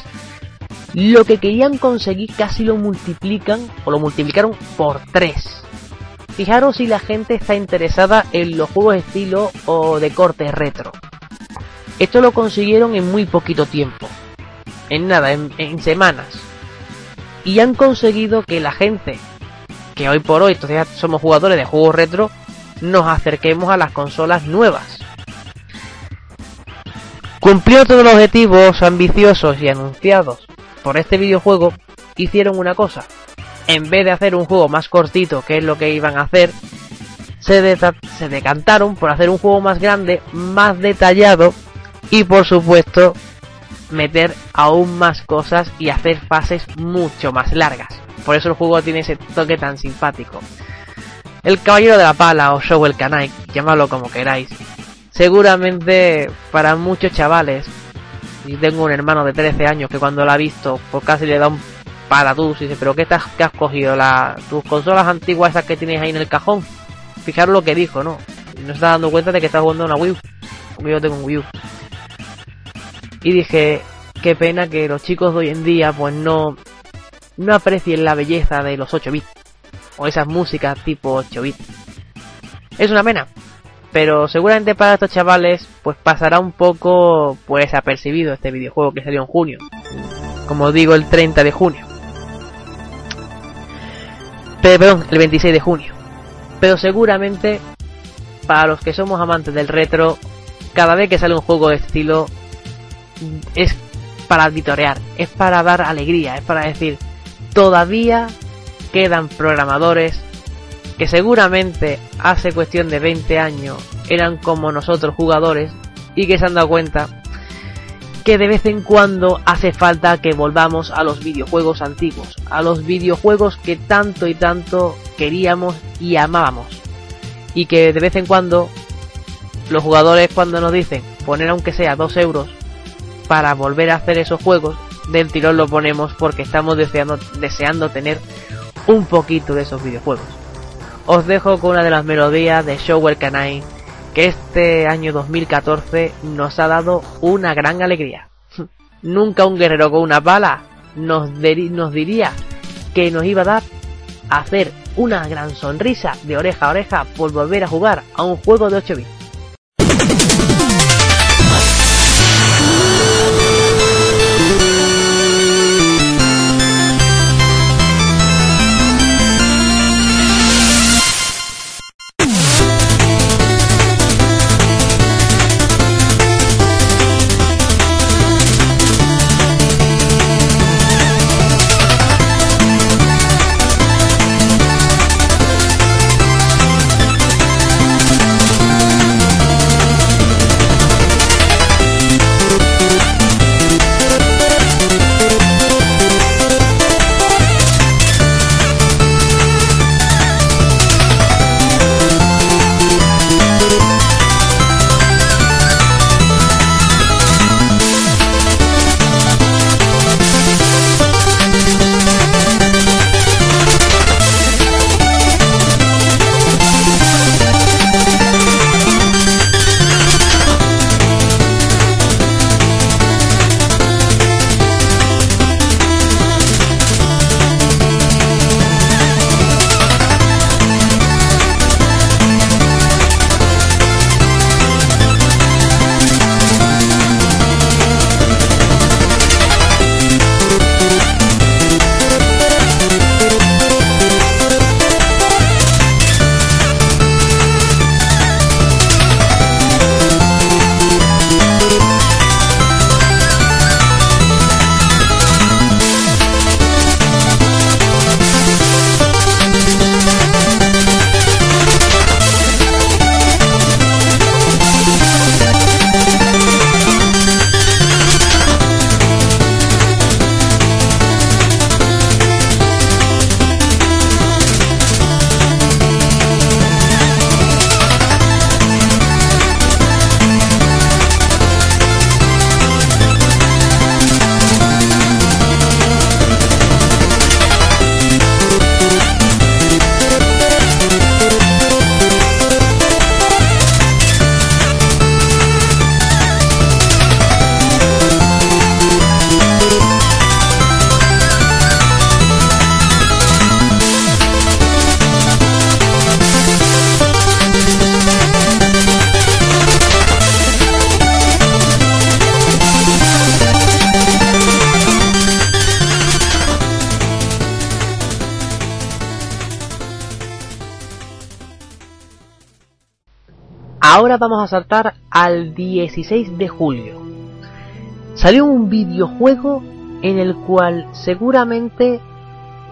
Lo que querían conseguir casi lo multiplican o lo multiplicaron por 3. Fijaros si la gente está interesada en los juegos de estilo o de corte retro. Esto lo consiguieron en muy poquito tiempo en nada, en, semanas. Y han conseguido que la gente, que hoy por hoy todavía somos jugadores de juegos retro, nos acerquemos a las consolas nuevas. Cumplió todos los objetivos ambiciosos y anunciados por este videojuego, hicieron una cosa. En vez de hacer un juego más cortito, que es lo que iban a hacer, se decantaron por hacer un juego más grande, más detallado y por supuesto meter aún más cosas y hacer fases mucho más largas. Por eso el juego tiene ese toque tan simpático. El caballero de la pala o Shovel Knight, llamadlo como queráis, seguramente para muchos chavales, y tengo un hermano de 13 años que cuando lo ha visto, pues casi le da un patatús y dice, pero ¿qué, te has, qué has cogido? La, tus consolas antiguas esas que tienes ahí en el cajón. Fijaros lo que dijo, ¿no? No se está dando cuenta de que está jugando una Wii U. Yo tengo un Wii U. Y dije, qué pena que los chicos de hoy en día pues no, no aprecien la belleza de los 8 bits. O esas músicas tipo 8 bits. Es una pena. Pero seguramente para estos chavales pues pasará un poco pues apercibido este videojuego que salió en junio. Como digo, el 30 de junio. Pero, perdón, el 26 de junio. Pero seguramente para los que somos amantes del retro, cada vez que sale un juego de estilo es para vitorear, es para dar alegría, es para decir, todavía quedan programadores que seguramente hace cuestión de 20 años eran como nosotros jugadores y que se han dado cuenta que de vez en cuando hace falta que volvamos a los videojuegos antiguos, a los videojuegos que tanto y tanto queríamos y amábamos. Y que de vez en cuando los jugadores cuando nos dicen poner aunque sea 2 euros para volver a hacer esos juegos, del tirón lo ponemos porque estamos deseando, deseando tener un poquito de esos videojuegos. Os dejo con una de las melodías de Shower Canine que este año 2014 nos ha dado una gran alegría. Nunca un guerrero con una bala nos, nos diría que nos iba a dar a hacer una gran sonrisa de oreja a oreja por volver a jugar a un juego de 8 bits. Vamos a saltar al 16 de julio. Salió un videojuego en el cual seguramente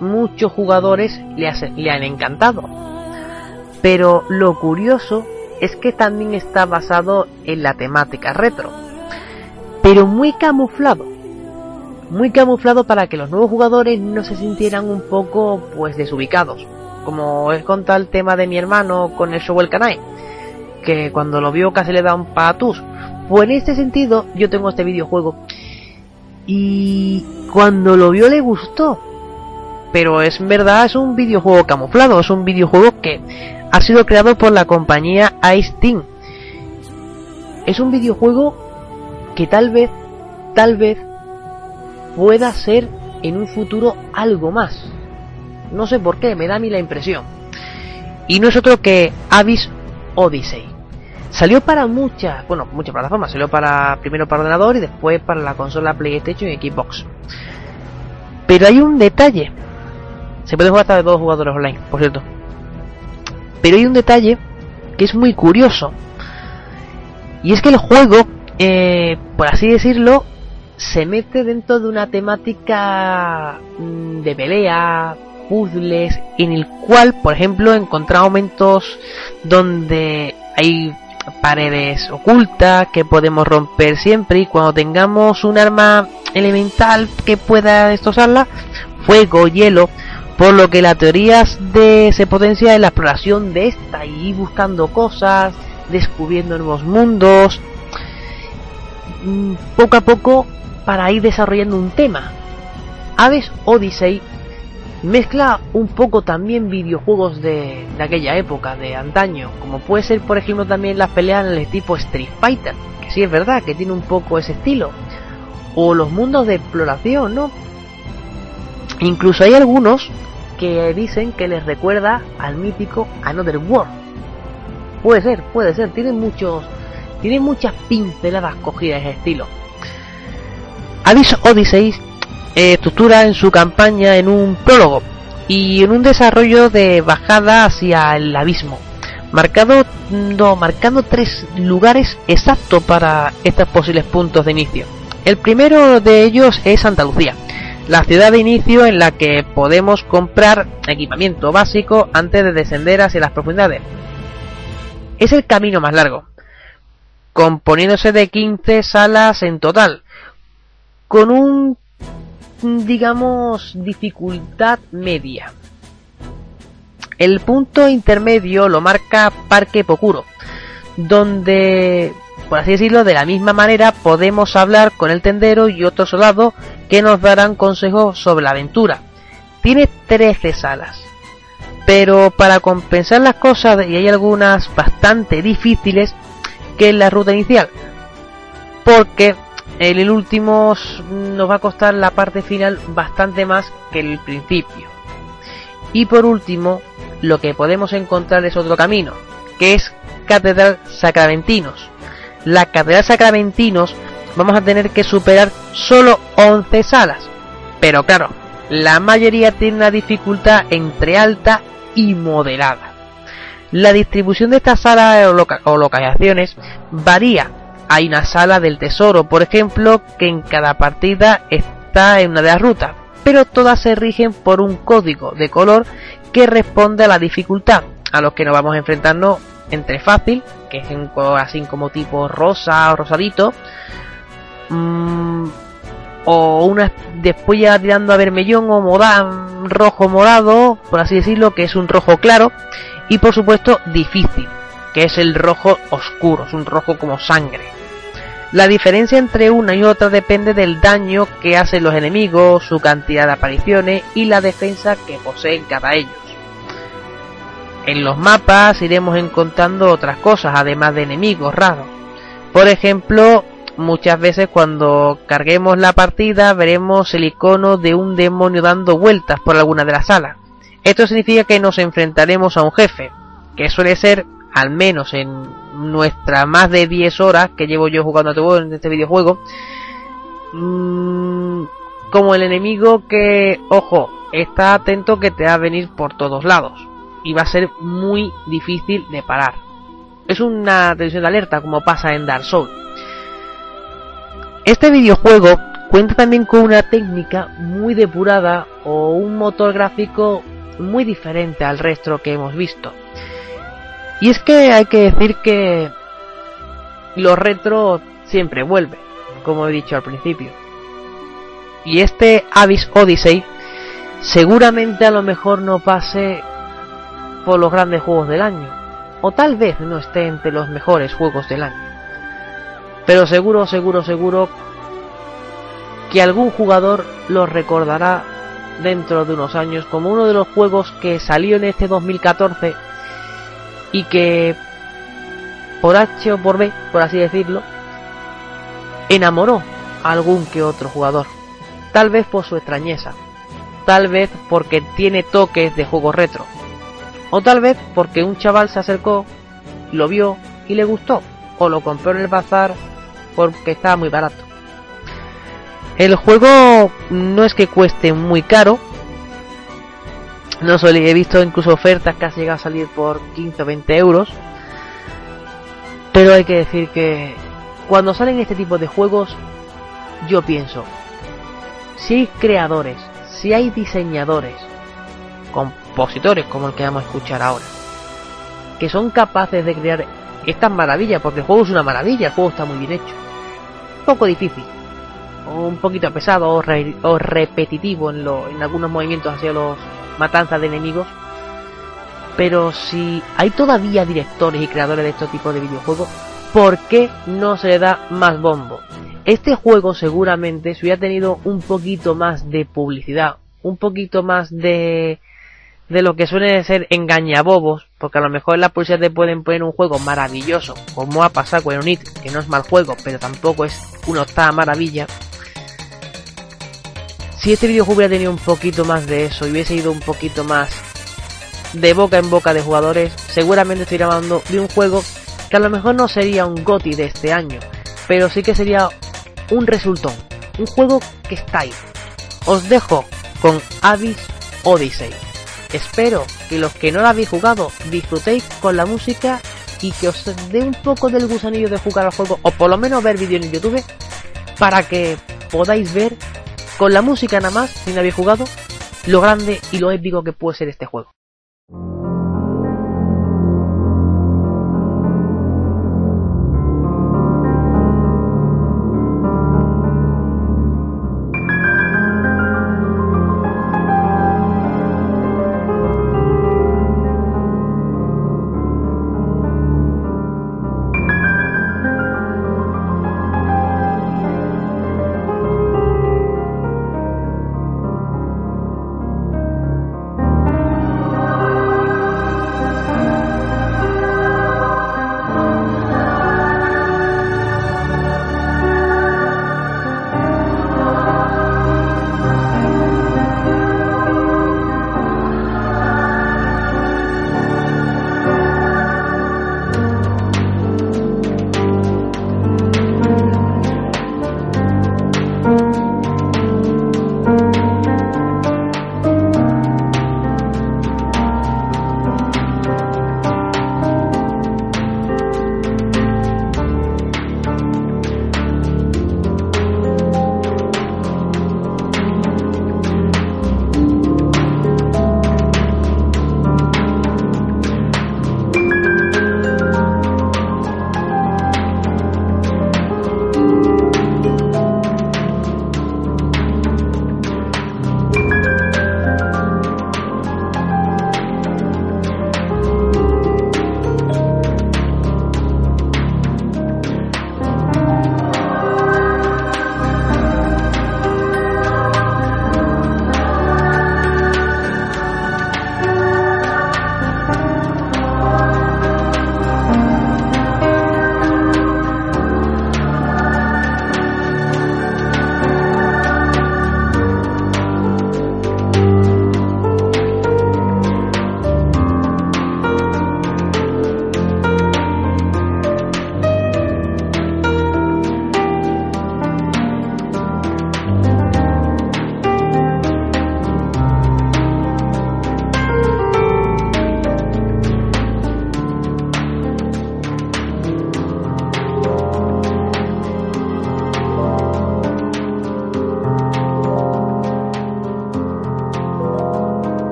muchos jugadores le, han encantado. Pero lo curioso es que también está basado en la temática retro. Pero muy camuflado. Muy camuflado para que los nuevos jugadores no se sintieran un poco pues desubicados. Como es con tal tema de mi hermano con el Shovel Canai que cuando lo vio casi le da patus. Pues en este sentido, yo tengo este videojuego. Y cuando lo vio le gustó. Pero es verdad, es un videojuego camuflado, es un videojuego que ha sido creado por la compañía Ice Team. Es un videojuego que tal vez, tal vez pueda ser en un futuro algo más. No sé por qué, me da a mí la impresión. Y no es otro que Abyss Odyssey. Salió para muchas, bueno, muchas plataformas. Salió para primero para ordenador y después para la consola PlayStation y Xbox. Pero hay un detalle. Se puede jugar hasta de dos jugadores online, por cierto. Pero hay un detalle que es muy curioso. Y es que el juego, eh, por así decirlo, se mete dentro de una temática mm, de pelea, puzzles, en el cual, por ejemplo, encontramos momentos donde hay paredes ocultas que podemos romper siempre y cuando tengamos un arma elemental que pueda destrozarla, fuego, hielo, por lo que la teoría de se potencia en la exploración de esta y buscando cosas, descubriendo nuevos mundos, mm, poco a poco para ir desarrollando un tema. Aves Odyssey mezcla un poco también videojuegos de, de, aquella época, de antaño, como puede ser por ejemplo también las peleas en el tipo Street Fighter, que sí es verdad que tiene un poco ese estilo, o los mundos de exploración, ¿no? Incluso hay algunos que dicen que les recuerda al mítico Another World. Puede ser, puede ser, tiene muchos, tiene muchas pinceladas cogidas de ese estilo. Abyss Odyssey estructura en su campaña en un prólogo y en un desarrollo de bajada hacia el abismo, marcado, no, marcando tres lugares exactos para estos posibles puntos de inicio. El primero de ellos es Andalucía, la ciudad de inicio en la que podemos comprar equipamiento básico antes de descender hacia las profundidades. Es el camino más largo, componiéndose de 15 salas en total, con un digamos, dificultad media. El punto intermedio lo marca Parque Pocuro, donde, por así decirlo, de la misma manera podemos hablar con el tendero y otro soldado que nos darán consejos sobre la aventura. Tiene 13 salas, pero para compensar las cosas, y hay algunas bastante difíciles, que en la ruta inicial, porque el último nos va a costar la parte final bastante más que el principio. Y por último, lo que podemos encontrar es otro camino, que es Catedral Sacramentinos. La Catedral Sacramentinos vamos a tener que superar solo 11 salas. Pero claro, la mayoría tiene una dificultad entre alta y moderada. La distribución de estas salas o localizaciones varía hay una sala del tesoro, por ejemplo, que en cada partida está en una de las rutas, pero todas se rigen por un código de color que responde a la dificultad, a los que nos vamos a enfrentarnos entre fácil, que es un color así como tipo rosa o rosadito, mmm, o una después ya tirando a vermellón o rojo morado, por así decirlo, que es un rojo claro, y por supuesto difícil, que es el rojo oscuro, es un rojo como sangre. La diferencia entre una y otra depende del daño que hacen los enemigos, su cantidad de apariciones y la defensa que poseen cada ellos. En los mapas iremos encontrando otras cosas además de enemigos raros. Por ejemplo, muchas veces cuando carguemos la partida veremos el icono de un demonio dando vueltas por alguna de las salas. Esto significa que nos enfrentaremos a un jefe, que suele ser al menos en nuestras más de 10 horas que llevo yo jugando en este videojuego, mmm, como el enemigo que, ojo, está atento que te va a venir por todos lados y va a ser muy difícil de parar. Es una tensión de alerta como pasa en Dark Souls. Este videojuego cuenta también con una técnica muy depurada o un motor gráfico muy diferente al resto que hemos visto. Y es que hay que decir que los retro siempre vuelven, como he dicho al principio. Y este Abyss Odyssey seguramente a lo mejor no pase por los grandes juegos del año. o tal vez no esté entre los mejores juegos del año. Pero seguro, seguro, seguro que algún jugador lo recordará dentro de unos años como uno de los juegos que salió en este 2014 y que por H o por B, por así decirlo, enamoró a algún que otro jugador. Tal vez por su extrañeza, tal vez porque tiene toques de juego retro, o tal vez porque un chaval se acercó, lo vio y le gustó, o lo compró en el bazar porque estaba muy barato. El juego no es que cueste muy caro. No solo he visto incluso ofertas que ha llegado a salir por 15 o 20 euros. Pero hay que decir que cuando salen este tipo de juegos, yo pienso, si hay creadores, si hay diseñadores, compositores como el que vamos a escuchar ahora, que son capaces de crear estas maravillas, porque el juego es una maravilla, el juego está muy bien hecho. Un poco difícil, un poquito pesado o, repetitivo en, lo, en algunos movimientos hacia los matanzas de enemigos. Pero si hay todavía directores y creadores de estos tipos de videojuegos, ¿por qué no se le da más bombo? Este juego seguramente si hubiera tenido un poquito más de publicidad, un poquito más de de lo que suele ser engañabobos, porque a lo mejor en la publicidad te pueden poner un juego maravilloso, como ha pasado con Unit, que no es mal juego, pero tampoco es una octava maravilla, si este videojuego hubiera tenido un poquito más de eso y hubiese ido un poquito más de boca en boca de jugadores, seguramente estaría hablando de un juego que a lo mejor no sería un GOTI de este año, pero sí que sería un resultón, un juego que está ahí. Os dejo con Abyss Odyssey. Espero que los que no lo habéis jugado disfrutéis con la música y que os dé un poco del gusanillo de jugar al juego o por lo menos ver vídeos en YouTube para que podáis ver con la música nada más, sin haber jugado, lo grande y lo épico que puede ser este juego.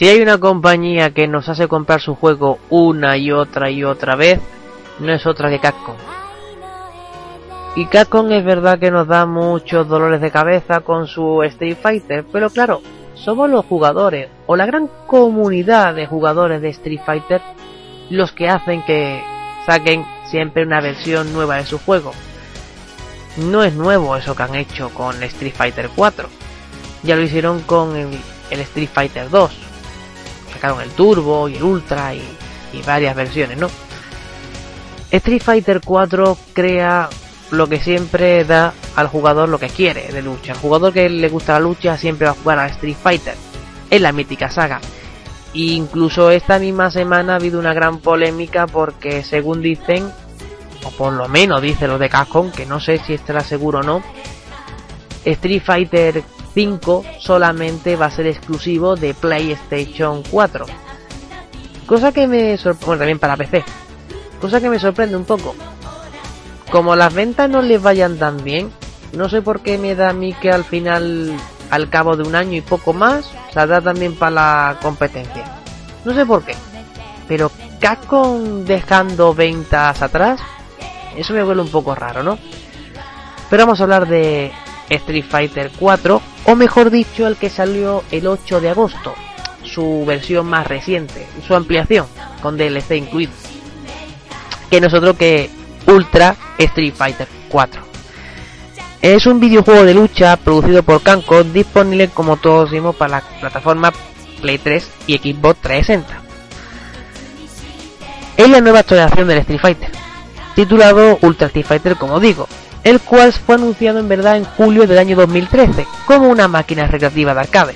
Si hay una compañía que nos hace comprar su juego una y otra y otra vez, no es otra que Capcom. Y Capcom es verdad que nos da muchos dolores de cabeza con su Street Fighter, pero claro, somos los jugadores o la gran comunidad de jugadores de Street Fighter los que hacen que saquen siempre una versión nueva de su juego. No es nuevo eso que han hecho con Street Fighter 4. Ya lo hicieron con el, Street Fighter 2. El Turbo y el Ultra y, varias versiones, ¿no? Street Fighter 4 crea lo que siempre da al jugador lo que quiere de lucha. El jugador que le gusta la lucha siempre va a jugar a Street Fighter. Es la mítica saga. incluso esta misma semana ha habido una gran polémica porque según dicen, o por lo menos dice lo de Capcom, que no sé si estará seguro o no, Street Fighter 5 solamente va a ser exclusivo de PlayStation 4. Cosa que me sorprende, bueno, también para PC. Cosa que me sorprende un poco, como las ventas no les vayan tan bien, no sé por qué me da a mí que al final, al cabo de un año y poco más, saldrá también para la competencia. No sé por qué. Pero Capcom dejando ventas atrás, eso me huele un poco raro, ¿no? Pero vamos a hablar de Street Fighter 4, o mejor dicho, el que salió el 8 de agosto, su versión más reciente, su ampliación, con DLC incluido. Que nosotros que Ultra Street Fighter 4. Es un videojuego de lucha producido por Kanko, disponible como todos vimos para la plataforma Play 3 y Xbox 360. Es la nueva actualización del Street Fighter, titulado Ultra Street Fighter como digo, el cual fue anunciado en verdad en julio del año 2013 como una máquina recreativa de arcade.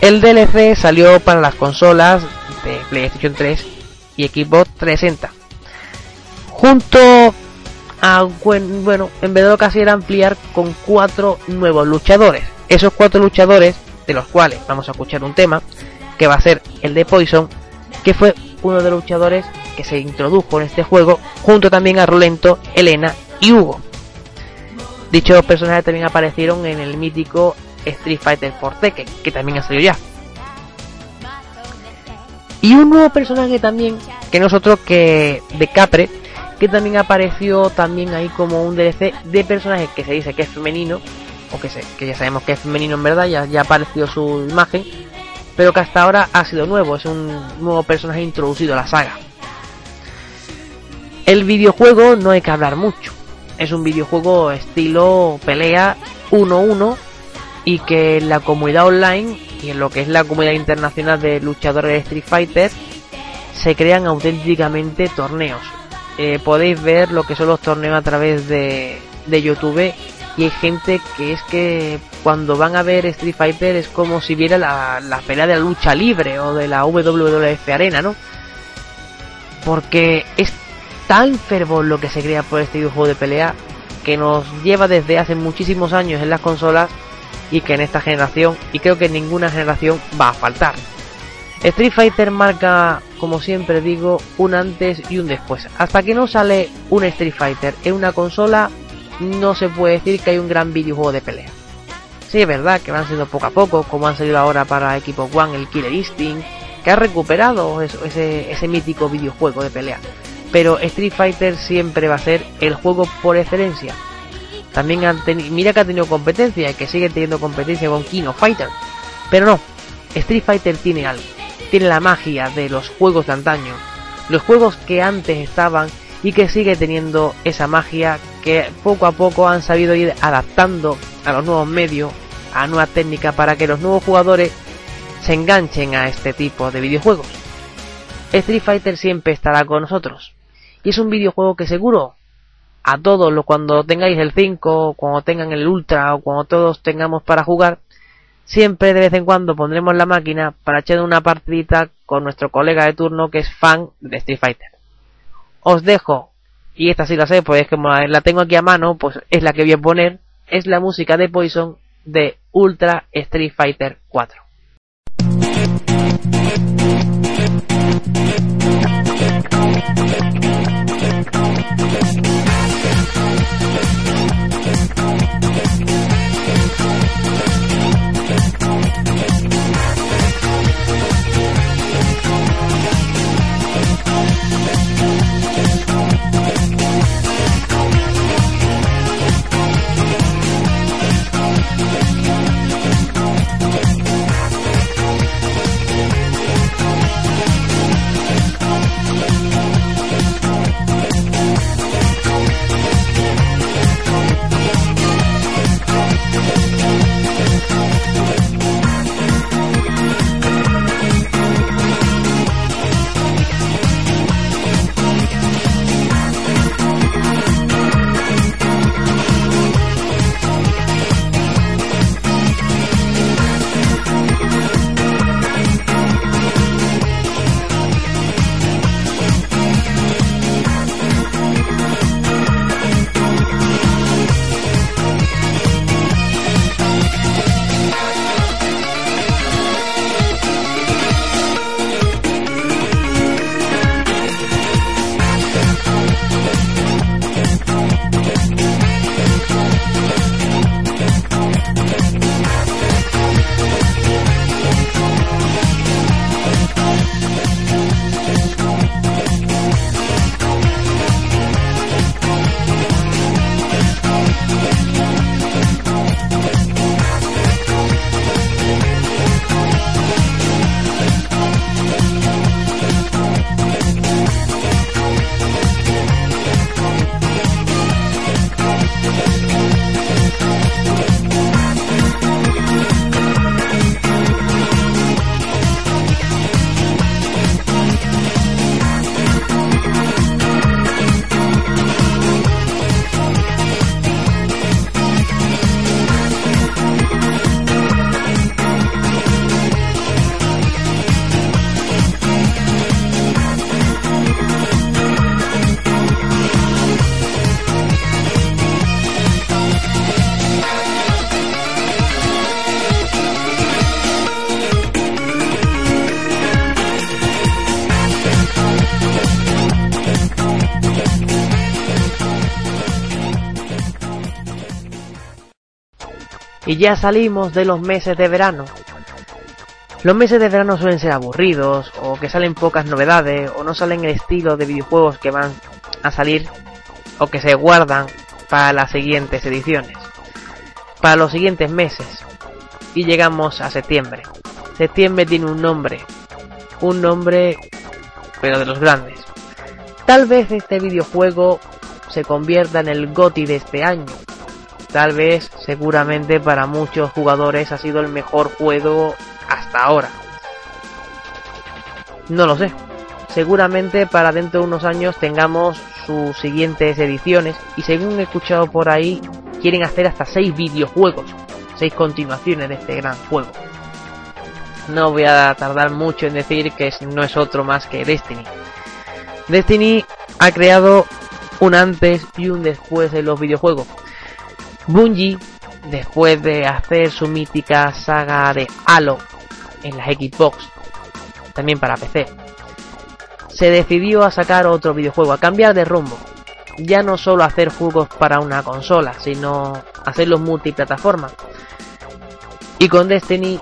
El DLC salió para las consolas de PlayStation 3 y Xbox 360 junto a, bueno, en vez de lo que hacía era ampliar con cuatro nuevos luchadores. Esos cuatro luchadores, de los cuales vamos a escuchar un tema, que va a ser el de Poison, que fue uno de los luchadores que se introdujo en este juego, junto también a Rolento, Elena y Hugo. Dichos personajes también aparecieron en el mítico Street Fighter 4 Tekken, que también ha salido ya. Y un nuevo personaje también, que nosotros que de Capre, que también apareció también ahí como un DLC de personaje que se dice que es femenino, o que, se, que ya sabemos que es femenino en verdad, ya, ya apareció su imagen, pero que hasta ahora ha sido nuevo, es un nuevo personaje introducido a la saga. El videojuego no hay que hablar mucho, es un videojuego estilo pelea 1-1 y que en la comunidad online y en lo que es la comunidad internacional de luchadores de Street Fighter se crean auténticamente torneos eh, podéis ver lo que son los torneos a través de, de YouTube y hay gente que es que cuando van a ver Street Fighter es como si viera la, la pelea de la lucha libre o de la WWF Arena, ¿no? Porque es tan fervor lo que se crea por este videojuego de pelea que nos lleva desde hace muchísimos años en las consolas y que en esta generación y creo que en ninguna generación va a faltar. Street Fighter marca, como siempre digo, un antes y un después. Hasta que no sale un Street Fighter en una consola, no se puede decir que hay un gran videojuego de pelea. Sí, es verdad que van siendo poco a poco, como han salido ahora para Equipo One el Killer Instinct, que ha recuperado ese, ese mítico videojuego de pelea. Pero Street Fighter siempre va a ser el juego por excelencia. También han mira que ha tenido competencia y que sigue teniendo competencia con King of Fighter. Pero no, Street Fighter tiene algo tiene la magia de los juegos de antaño, los juegos que antes estaban y que sigue teniendo esa magia que poco a poco han sabido ir adaptando a los nuevos medios, a nuevas técnicas para que los nuevos jugadores se enganchen a este tipo de videojuegos. Street Fighter siempre estará con nosotros y es un videojuego que seguro a todos, cuando tengáis el 5, cuando tengan el Ultra o cuando todos tengamos para jugar, siempre de vez en cuando pondremos la máquina para echar una partidita con nuestro colega de turno que es fan de Street Fighter. Os dejo, y esta sí la sé, pues es que la tengo aquí a mano, pues es la que voy a poner, es la música de Poison de Ultra Street Fighter 4. Y ya salimos de los meses de verano. Los meses de verano suelen ser aburridos, o que salen pocas novedades, o no salen el estilo de videojuegos que van a salir, o que se guardan para las siguientes ediciones, para los siguientes meses. Y llegamos a septiembre. Septiembre tiene un nombre, un nombre, pero de los grandes. Tal vez este videojuego se convierta en el GOTI de este año. Tal vez, seguramente para muchos jugadores ha sido el mejor juego hasta ahora. No lo sé. Seguramente para dentro de unos años tengamos sus siguientes ediciones y según he escuchado por ahí quieren hacer hasta 6 videojuegos, 6 continuaciones de este gran juego. No voy a tardar mucho en decir que no es otro más que Destiny. Destiny ha creado un antes y un después de los videojuegos. Bungie, después de hacer su mítica saga de Halo en la Xbox, también para PC, se decidió a sacar otro videojuego, a cambiar de rumbo. Ya no solo hacer juegos para una consola, sino hacerlos multiplataforma. Y con Destiny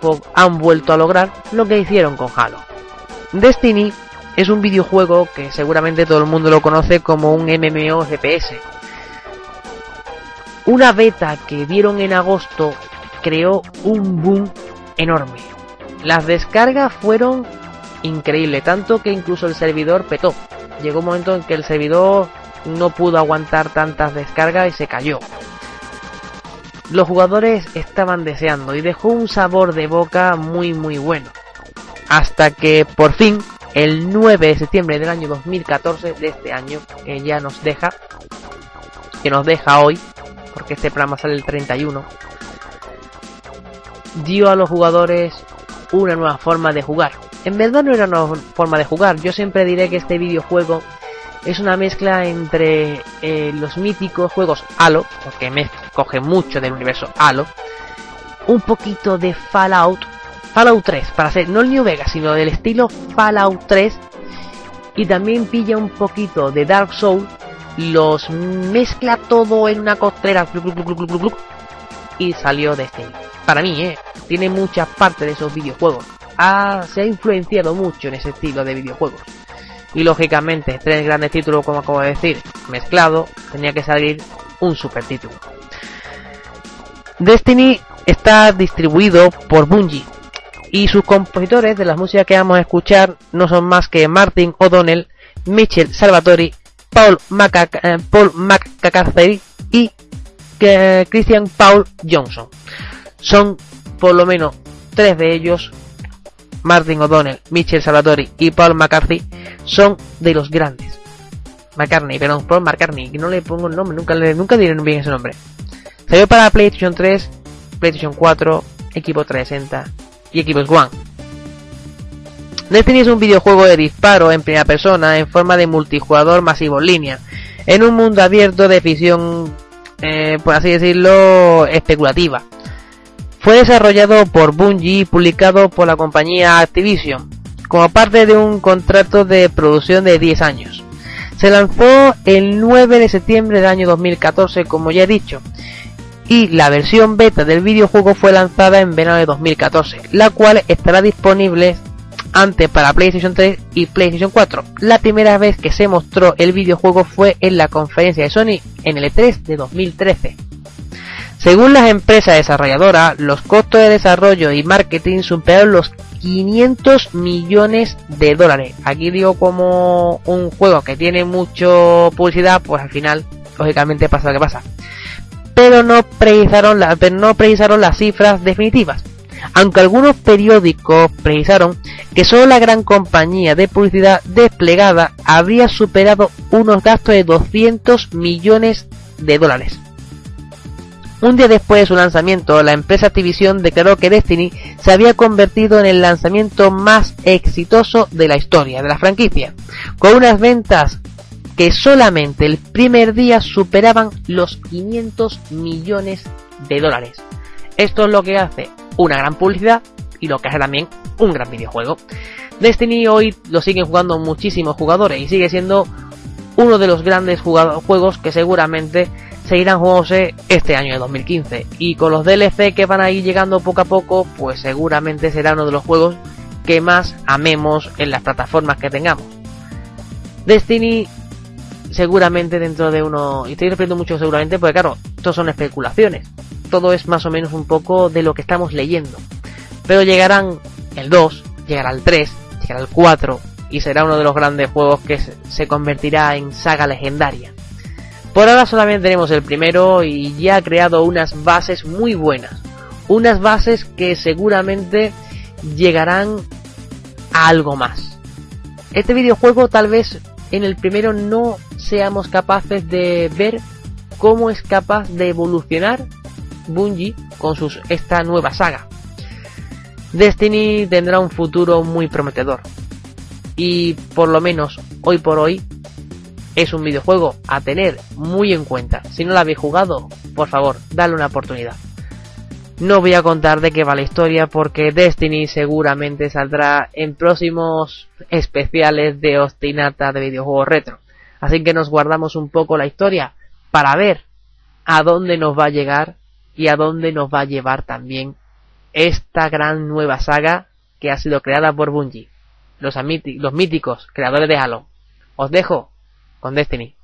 pues, han vuelto a lograr lo que hicieron con Halo. Destiny es un videojuego que seguramente todo el mundo lo conoce como un MMO GPS. Una beta que dieron en agosto creó un boom enorme. Las descargas fueron increíbles, tanto que incluso el servidor petó. Llegó un momento en que el servidor no pudo aguantar tantas descargas y se cayó. Los jugadores estaban deseando y dejó un sabor de boca muy muy bueno. Hasta que por fin el 9 de septiembre del año 2014 de este año, que ya nos deja, que nos deja hoy, porque este programa sale el 31, dio a los jugadores una nueva forma de jugar. En verdad no era una nueva forma de jugar, yo siempre diré que este videojuego es una mezcla entre eh, los míticos juegos Halo, porque me coge mucho del universo Halo, un poquito de Fallout Fallout 3, para ser no el New Vegas, sino del estilo Fallout 3. Y también pilla un poquito de Dark Souls, los mezcla todo en una costera y salió de este. Para mí, ¿eh? tiene muchas partes de esos videojuegos. se ha influenciado mucho en ese estilo de videojuegos. Y lógicamente, tres grandes títulos, como acabo de decir, mezclado, tenía que salir un super título. Destiny está distribuido por Bungie, y sus compositores de las músicas que vamos a escuchar no son más que Martin O'Donnell, Michel Salvatori, Paul, eh, Paul McCarthy y eh, Christian Paul Johnson. Son por lo menos tres de ellos, Martin O'Donnell, Michel Salvatori y Paul McCarthy, son de los grandes. McCartney, perdón, Paul McCartney, que no le pongo el nombre, nunca, nunca diré bien ese nombre. Salió para PlayStation 3, PlayStation 4, Equipo 360 y Xbox One. Destiny es un videojuego de disparo en primera persona en forma de multijugador masivo en línea, en un mundo abierto de ficción, eh, por así decirlo, especulativa. Fue desarrollado por Bungie y publicado por la compañía Activision, como parte de un contrato de producción de 10 años. Se lanzó el 9 de septiembre del año 2014, como ya he dicho, y la versión beta del videojuego fue lanzada en verano de 2014, la cual estará disponible antes para PlayStation 3 y PlayStation 4. La primera vez que se mostró el videojuego fue en la conferencia de Sony en el E3 de 2013. Según las empresas desarrolladoras, los costos de desarrollo y marketing superaron los 500 millones de dólares. Aquí digo como un juego que tiene mucho publicidad, pues al final, lógicamente pasa lo que pasa pero no precisaron, no precisaron las cifras definitivas. Aunque algunos periódicos precisaron que solo la gran compañía de publicidad desplegada habría superado unos gastos de 200 millones de dólares. Un día después de su lanzamiento, la empresa Activision declaró que Destiny se había convertido en el lanzamiento más exitoso de la historia de la franquicia, con unas ventas que solamente el primer día superaban los 500 millones de dólares. Esto es lo que hace una gran publicidad y lo que hace también un gran videojuego. Destiny hoy lo siguen jugando muchísimos jugadores y sigue siendo uno de los grandes juegos que seguramente seguirán jugándose este año de 2015. Y con los DLC que van a ir llegando poco a poco, pues seguramente será uno de los juegos que más amemos en las plataformas que tengamos. Destiny seguramente dentro de uno, y estoy repitiendo mucho seguramente porque claro, esto son especulaciones, todo es más o menos un poco de lo que estamos leyendo. Pero llegarán el 2, llegará el 3, llegará el 4 y será uno de los grandes juegos que se convertirá en saga legendaria. Por ahora solamente tenemos el primero y ya ha creado unas bases muy buenas. Unas bases que seguramente llegarán a algo más. Este videojuego tal vez en el primero no seamos capaces de ver cómo es capaz de evolucionar Bungie con sus, esta nueva saga. Destiny tendrá un futuro muy prometedor. Y por lo menos hoy por hoy es un videojuego a tener muy en cuenta. Si no lo habéis jugado, por favor, dale una oportunidad. No voy a contar de qué va la historia porque Destiny seguramente saldrá en próximos especiales de Ostinata de videojuegos retro. Así que nos guardamos un poco la historia para ver a dónde nos va a llegar y a dónde nos va a llevar también esta gran nueva saga que ha sido creada por Bungie, los, los míticos creadores de Halo. Os dejo con Destiny.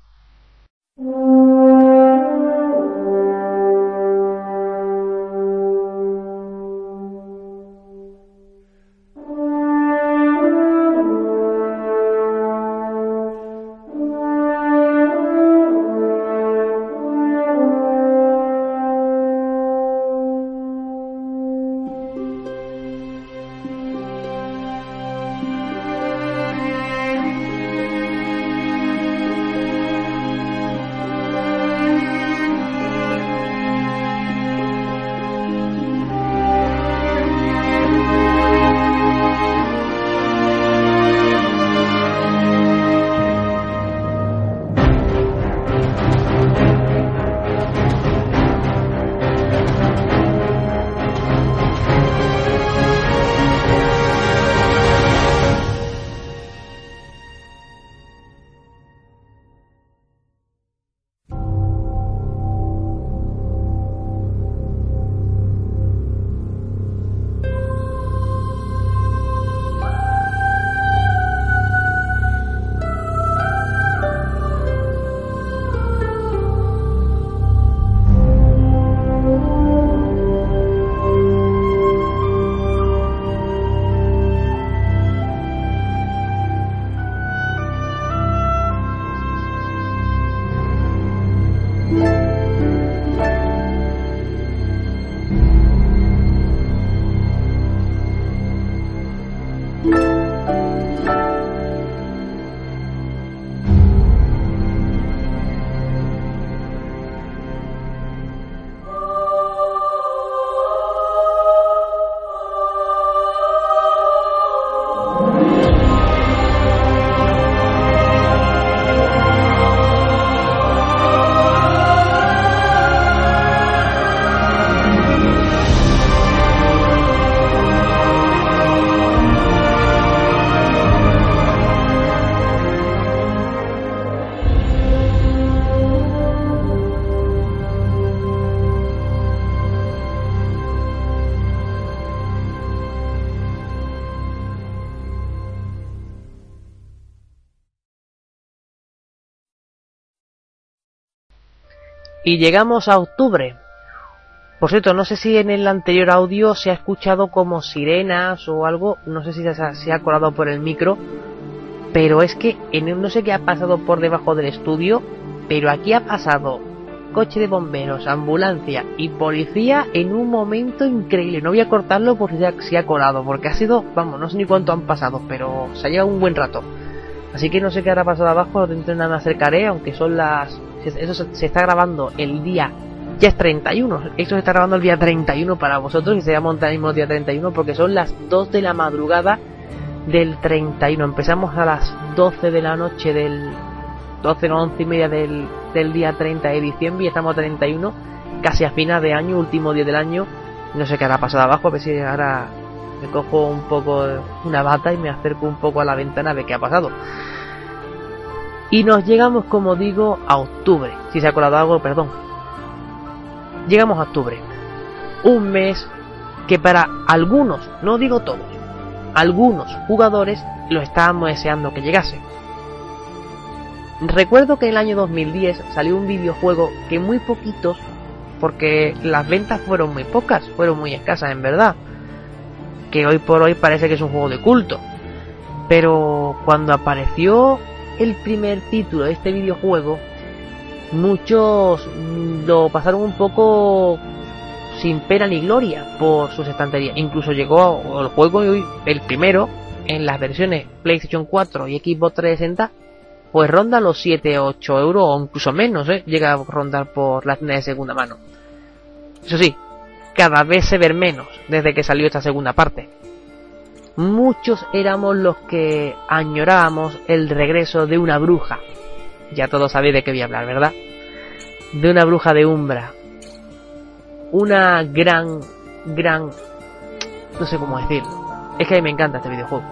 Y llegamos a octubre. Por cierto, no sé si en el anterior audio se ha escuchado como sirenas o algo, no sé si se ha, colado por el micro, pero es que en, no sé qué ha pasado por debajo del estudio, pero aquí ha pasado coche de bomberos, ambulancia y policía en un momento increíble. No voy a cortarlo porque ya se ha colado, porque ha sido, vamos, no sé ni cuánto han pasado, pero se ha llevado un buen rato. Así que no sé qué habrá pasado abajo, dentro de nada me acercaré, aunque son las eso se está grabando el día ya es 31. Esto se está grabando el día 31 para vosotros y se va a montar el mismo día 31 porque son las 2 de la madrugada del 31. Empezamos a las 12 de la noche del 12 o 11 y media del, del día 30 de diciembre y estamos a 31, casi a final de año, último día del año. No sé qué hará pasado abajo, a ver si ahora me cojo un poco una bata y me acerco un poco a la ventana a ver qué ha pasado. Y nos llegamos, como digo, a octubre. Si se ha colado algo, perdón. Llegamos a octubre. Un mes que para algunos, no digo todos, algunos jugadores lo estábamos deseando que llegase. Recuerdo que en el año 2010 salió un videojuego que muy poquitos, porque las ventas fueron muy pocas, fueron muy escasas en verdad, que hoy por hoy parece que es un juego de culto. Pero cuando apareció el primer título de este videojuego, muchos lo pasaron un poco sin pena ni gloria por sus estanterías. Incluso llegó el juego, el primero, en las versiones PlayStation 4 y Xbox 360, pues ronda los 7, 8 euros o incluso menos, ¿eh? llega a rondar por la tienda de segunda mano. Eso sí, cada vez se ve menos desde que salió esta segunda parte. Muchos éramos los que añorábamos el regreso de una bruja. Ya todos sabéis de qué voy a hablar, ¿verdad? De una bruja de Umbra, una gran, gran, no sé cómo decirlo. Es que a mí me encanta este videojuego.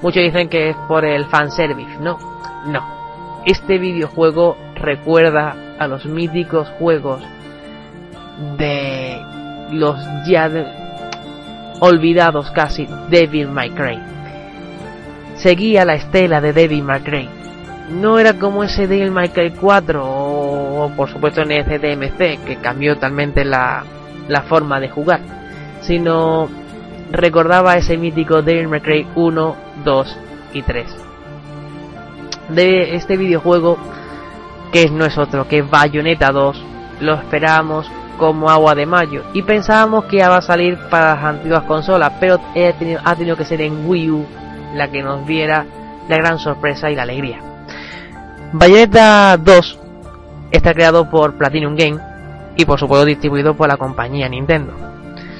Muchos dicen que es por el fanservice, no, no. Este videojuego recuerda a los míticos juegos de los ya olvidados casi May Cry. Seguía la estela de May Cry. No era como ese May Cry 4 o, por supuesto en DMC que cambió totalmente la, la forma de jugar, sino recordaba ese mítico May Cry 1, 2 y 3. De este videojuego que no es otro que Bayonetta 2, lo esperábamos como agua de mayo y pensábamos que iba a salir para las antiguas consolas, pero ha tenido que ser en Wii U la que nos viera la gran sorpresa y la alegría. Bayonetta 2 está creado por Platinum Game y por supuesto distribuido por la compañía Nintendo.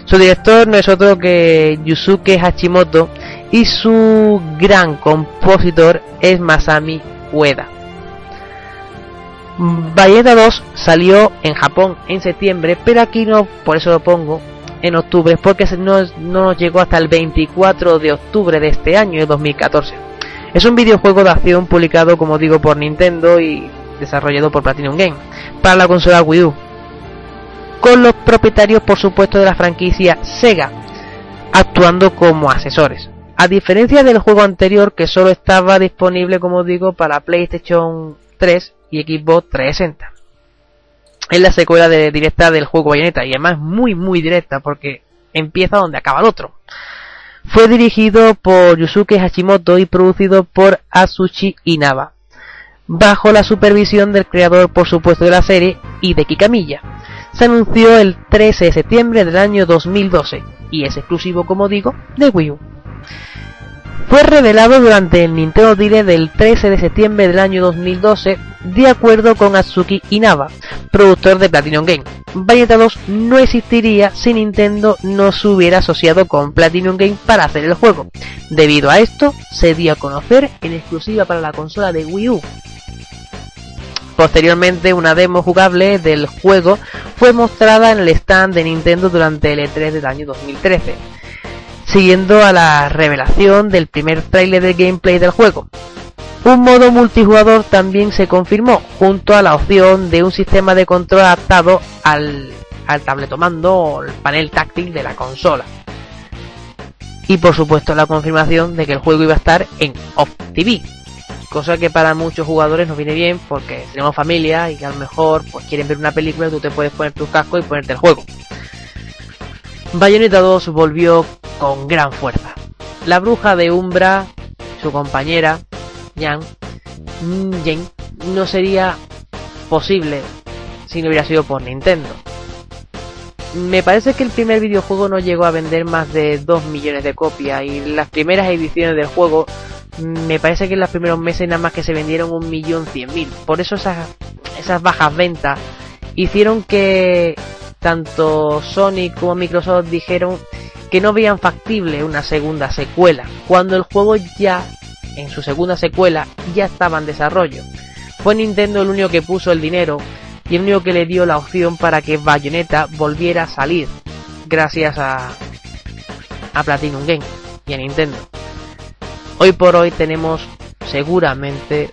Su director no es otro que Yusuke Hashimoto y su gran compositor es Masami Ueda. Bayonetta 2 salió en Japón en septiembre, pero aquí no, por eso lo pongo en octubre, porque no, no nos llegó hasta el 24 de octubre de este año, de 2014. Es un videojuego de acción publicado, como digo, por Nintendo y desarrollado por Platinum Game para la consola Wii U, con los propietarios, por supuesto, de la franquicia Sega, actuando como asesores. A diferencia del juego anterior que solo estaba disponible, como digo, para PlayStation 3 y Xbox 360. Es la secuela de, directa del juego Bayonetta y además muy muy directa porque empieza donde acaba el otro. Fue dirigido por Yusuke Hashimoto y producido por Asushi Inaba, bajo la supervisión del creador por supuesto de la serie y de Kikamilla. Se anunció el 13 de septiembre del año 2012 y es exclusivo como digo de Wii U. Fue revelado durante el Nintendo Direct del 13 de septiembre del año 2012 de acuerdo con Atsuki Inaba, productor de Platinum Game. Bayonetta 2 no existiría si Nintendo no se hubiera asociado con Platinum Game para hacer el juego. Debido a esto, se dio a conocer en exclusiva para la consola de Wii U. Posteriormente, una demo jugable del juego fue mostrada en el stand de Nintendo durante el E3 del año 2013 siguiendo a la revelación del primer trailer de gameplay del juego. Un modo multijugador también se confirmó, junto a la opción de un sistema de control adaptado al, tabletomando o el panel táctil de la consola. Y por supuesto la confirmación de que el juego iba a estar en Off TV, cosa que para muchos jugadores nos viene bien porque tenemos familia y que a lo mejor pues quieren ver una película tú te puedes poner tu casco y ponerte el juego. Bayonetta 2 volvió con gran fuerza. La bruja de Umbra, su compañera, Yang, no sería posible si no hubiera sido por Nintendo. Me parece que el primer videojuego no llegó a vender más de 2 millones de copias y las primeras ediciones del juego me parece que en los primeros meses nada más que se vendieron un millón cien mil. Por eso esas bajas ventas hicieron que tanto Sony como Microsoft dijeron que no veían factible una segunda secuela, cuando el juego ya, en su segunda secuela, ya estaba en desarrollo. Fue Nintendo el único que puso el dinero y el único que le dio la opción para que Bayonetta volviera a salir, gracias a, a Platinum Game y a Nintendo. Hoy por hoy tenemos seguramente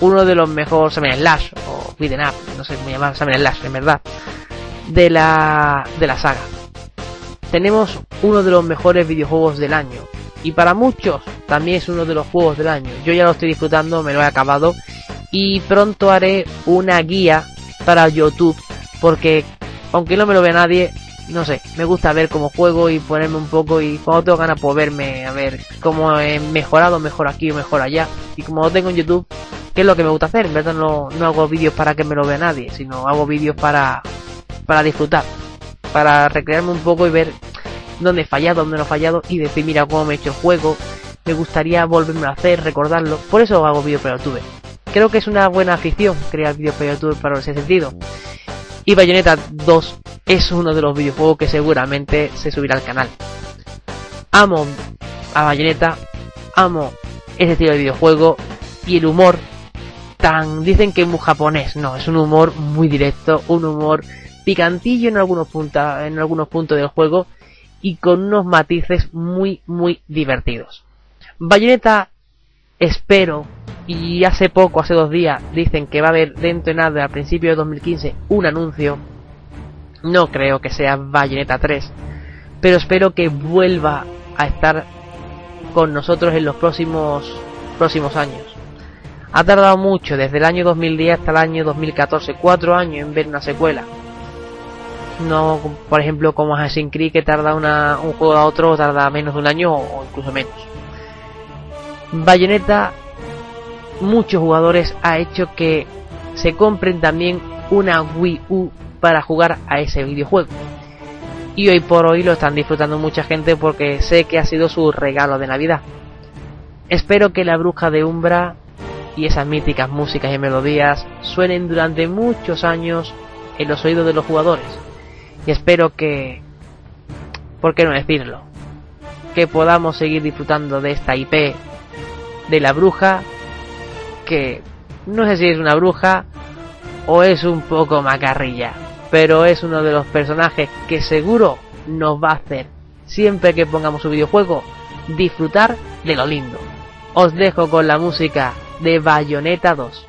uno de los mejores Summer Slash o Beat'em Up, no sé cómo llamar Summer Slash en verdad de la, de la saga. Tenemos uno de los mejores videojuegos del año. Y para muchos también es uno de los juegos del año. Yo ya lo estoy disfrutando, me lo he acabado. Y pronto haré una guía para YouTube. Porque aunque no me lo vea nadie, no sé, me gusta ver cómo juego y ponerme un poco y cuando tengo ganas por verme, a ver cómo he mejorado, mejor aquí o mejor allá. Y como lo tengo en YouTube, ¿qué es lo que me gusta hacer? En verdad no, no hago vídeos para que me lo vea nadie, sino hago vídeos para, para disfrutar, para recrearme un poco y ver dónde he fallado, dónde no he fallado y decir, mira cómo me he hecho el juego, me gustaría volverme a hacer, recordarlo. Por eso hago para YouTube. Creo que es una buena afición crear para YouTube para ese sentido. Y Bayonetta 2 es uno de los videojuegos que seguramente se subirá al canal. Amo a Bayonetta, amo ese estilo de videojuego y el humor tan dicen que es muy japonés, no, es un humor muy directo, un humor picantillo en algunos puntos, en algunos puntos del juego y con unos matices muy muy divertidos. Bayonetta espero y hace poco, hace dos días, dicen que va a haber dentro de nada, a principios de 2015, un anuncio. No creo que sea Bayonetta 3, pero espero que vuelva a estar con nosotros en los próximos próximos años. Ha tardado mucho, desde el año 2010 hasta el año 2014, cuatro años en ver una secuela. No, por ejemplo, como Assassin's Creed que tarda una, un juego a otro tarda menos de un año o incluso menos. Bayonetta muchos jugadores ha hecho que se compren también una Wii U para jugar a ese videojuego. Y hoy por hoy lo están disfrutando mucha gente porque sé que ha sido su regalo de Navidad. Espero que la bruja de Umbra y esas míticas músicas y melodías suenen durante muchos años en los oídos de los jugadores. Y espero que, ¿por qué no decirlo? Que podamos seguir disfrutando de esta IP de la bruja que no sé si es una bruja o es un poco macarrilla, pero es uno de los personajes que seguro nos va a hacer, siempre que pongamos un videojuego, disfrutar de lo lindo. Os dejo con la música de Bayonetta 2.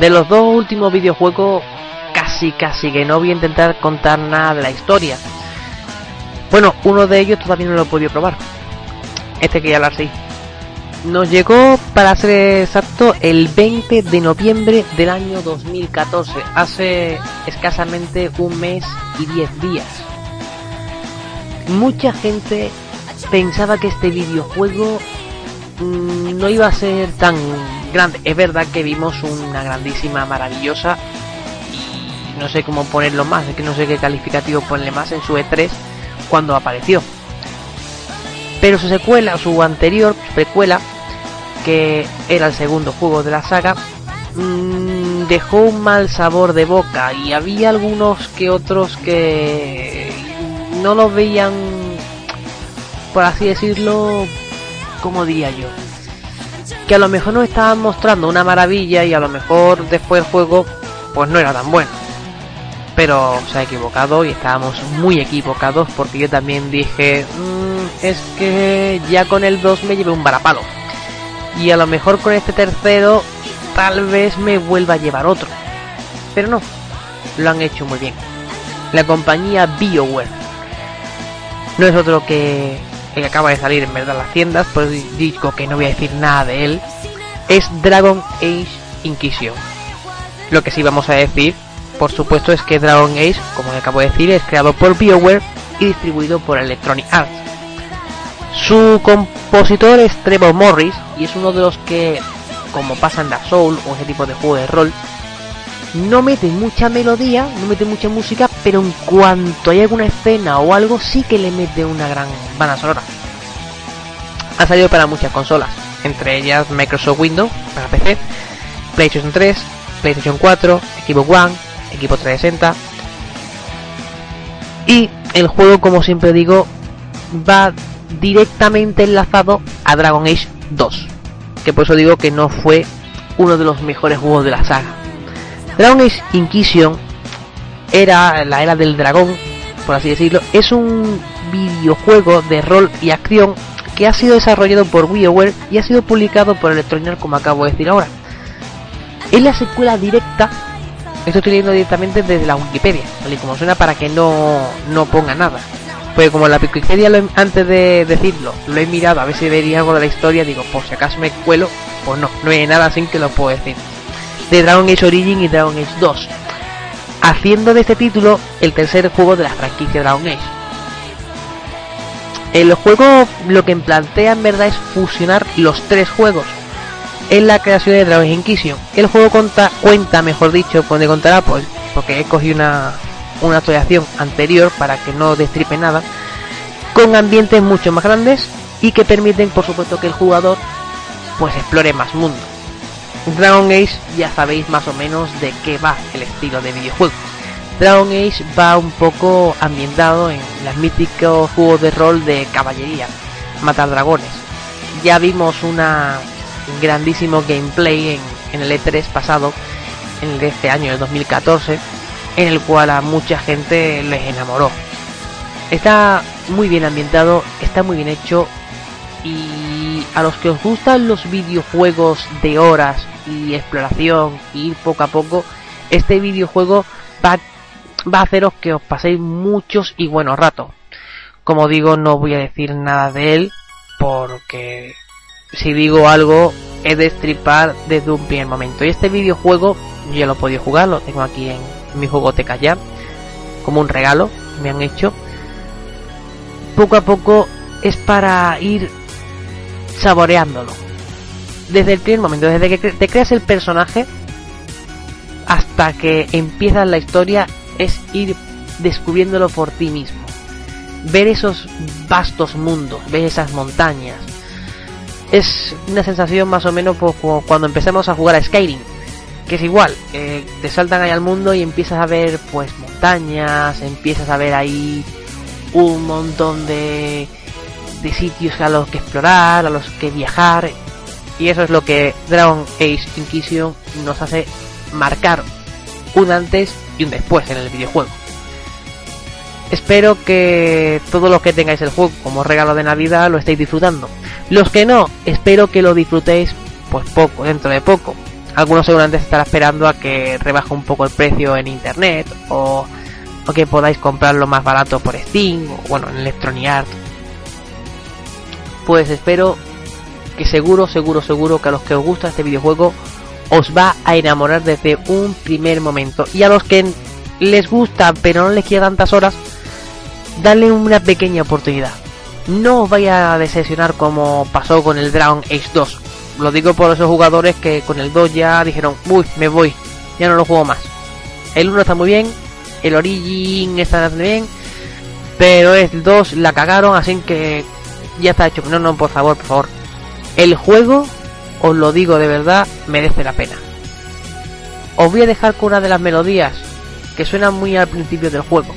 De los dos últimos videojuegos, casi casi que no voy a intentar contar nada de la historia. Bueno, uno de ellos todavía no lo he podido probar. Este que ya lo sé. Nos llegó, para ser exacto, el 20 de noviembre del año 2014, hace escasamente un mes y 10 días. Mucha gente pensaba que este videojuego mm, no iba a ser tan grande. Es verdad que vimos una grandísima, maravillosa y no sé cómo ponerlo más, es que no sé qué calificativo ponerle más en su E3 cuando apareció. Pero su secuela, su anterior precuela, que era el segundo juego de la saga, mmm, dejó un mal sabor de boca y había algunos que otros que no lo veían, por así decirlo, como diría yo, que a lo mejor nos estaban mostrando una maravilla y a lo mejor después el juego pues no era tan bueno. Pero se ha equivocado y estábamos muy equivocados porque yo también dije, mmm, es que ya con el 2 me llevé un varapalo. Y a lo mejor con este tercero tal vez me vuelva a llevar otro. Pero no, lo han hecho muy bien. La compañía BioWare. No es otro que que acaba de salir en verdad las tiendas, pues digo que no voy a decir nada de él. Es Dragon Age Inquisition. Lo que sí vamos a decir, por supuesto, es que Dragon Age, como acabo de decir, es creado por BioWare y distribuido por Electronic Arts. Su compositor es Trevor Morris y es uno de los que, como pasa en Dark Soul o ese tipo de juego de rol, no mete mucha melodía, no mete mucha música, pero en cuanto hay alguna escena o algo, sí que le mete una gran banda sonora. Ha salido para muchas consolas, entre ellas Microsoft Windows para PC, PlayStation 3, PlayStation 4, Equipo One, Equipo 360. Y el juego, como siempre digo, va directamente enlazado a Dragon Age 2. Que por eso digo que no fue uno de los mejores juegos de la saga. Dragon Inquisition era la era del dragón, por así decirlo. Es un videojuego de rol y acción que ha sido desarrollado por WiiWare y ha sido publicado por Electronic como acabo de decir ahora. Es la secuela directa, esto estoy leyendo directamente desde la Wikipedia, tal y como suena para que no, no ponga nada. Pues como la Wikipedia antes de decirlo lo he mirado a ver si vería algo de la historia, digo, por si acaso me cuelo, pues no, no hay nada sin que lo puedo decir. De Dragon Age Origin y Dragon Age 2, haciendo de este título el tercer juego de la franquicia Dragon Age. El juego lo que plantea en verdad es fusionar los tres juegos en la creación de Dragon Inquisition. El juego cuenta, cuenta mejor dicho, donde contará, pues, porque he cogido una, una actualización anterior para que no destripe nada, con ambientes mucho más grandes y que permiten, por supuesto, que el jugador pues explore más mundo. Dragon Age ya sabéis más o menos de qué va el estilo de videojuego. Dragon Age va un poco ambientado en los míticos juegos de rol de caballería, matar dragones. Ya vimos una grandísimo gameplay en, en el E3 pasado, en el de este año, el 2014, en el cual a mucha gente les enamoró. Está muy bien ambientado, está muy bien hecho y a los que os gustan los videojuegos de horas y exploración y ir poco a poco, este videojuego va, va a haceros que os paséis muchos y buenos ratos. Como digo, no voy a decir nada de él porque si digo algo he de destripar desde un primer momento. Y este videojuego yo ya lo he podido jugar, lo tengo aquí en mi jugoteca ya, como un regalo me han hecho. Poco a poco es para ir saboreándolo. Desde el primer momento, desde que te creas el personaje hasta que empiezas la historia, es ir descubriéndolo por ti mismo. Ver esos vastos mundos, ver esas montañas. Es una sensación más o menos pues, como cuando empezamos a jugar a Skyrim que es igual, te saltan ahí al mundo y empiezas a ver pues montañas, empiezas a ver ahí un montón de, de sitios a los que explorar, a los que viajar, y eso es lo que Dragon Age Inquisition nos hace marcar un antes y un después en el videojuego. Espero que todos los que tengáis el juego como regalo de Navidad lo estéis disfrutando. Los que no, espero que lo disfrutéis pues poco, dentro de poco, algunos seguramente estarán esperando a que rebaje un poco el precio en internet o, o que podáis comprarlo más barato por Steam o bueno en Electronic Arts. Pues espero que seguro, seguro, seguro que a los que os gusta este videojuego os va a enamorar desde un primer momento. Y a los que les gusta pero no les queda tantas horas, dale una pequeña oportunidad. No os vaya a decepcionar como pasó con el Dragon Age 2. Lo digo por esos jugadores que con el 2 ya dijeron, uy, me voy, ya no lo juego más. El 1 está muy bien, el Origin está bien, pero el 2 la cagaron, así que ya está hecho. No, no, por favor, por favor. El juego, os lo digo de verdad, merece la pena. Os voy a dejar con una de las melodías que suenan muy al principio del juego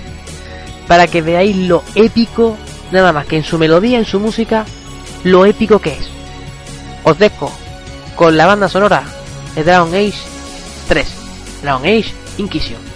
para que veáis lo épico, nada más que en su melodía, en su música, lo épico que es. Os dejo con la banda sonora de Dragon Age 3, Dragon Age Inquisition.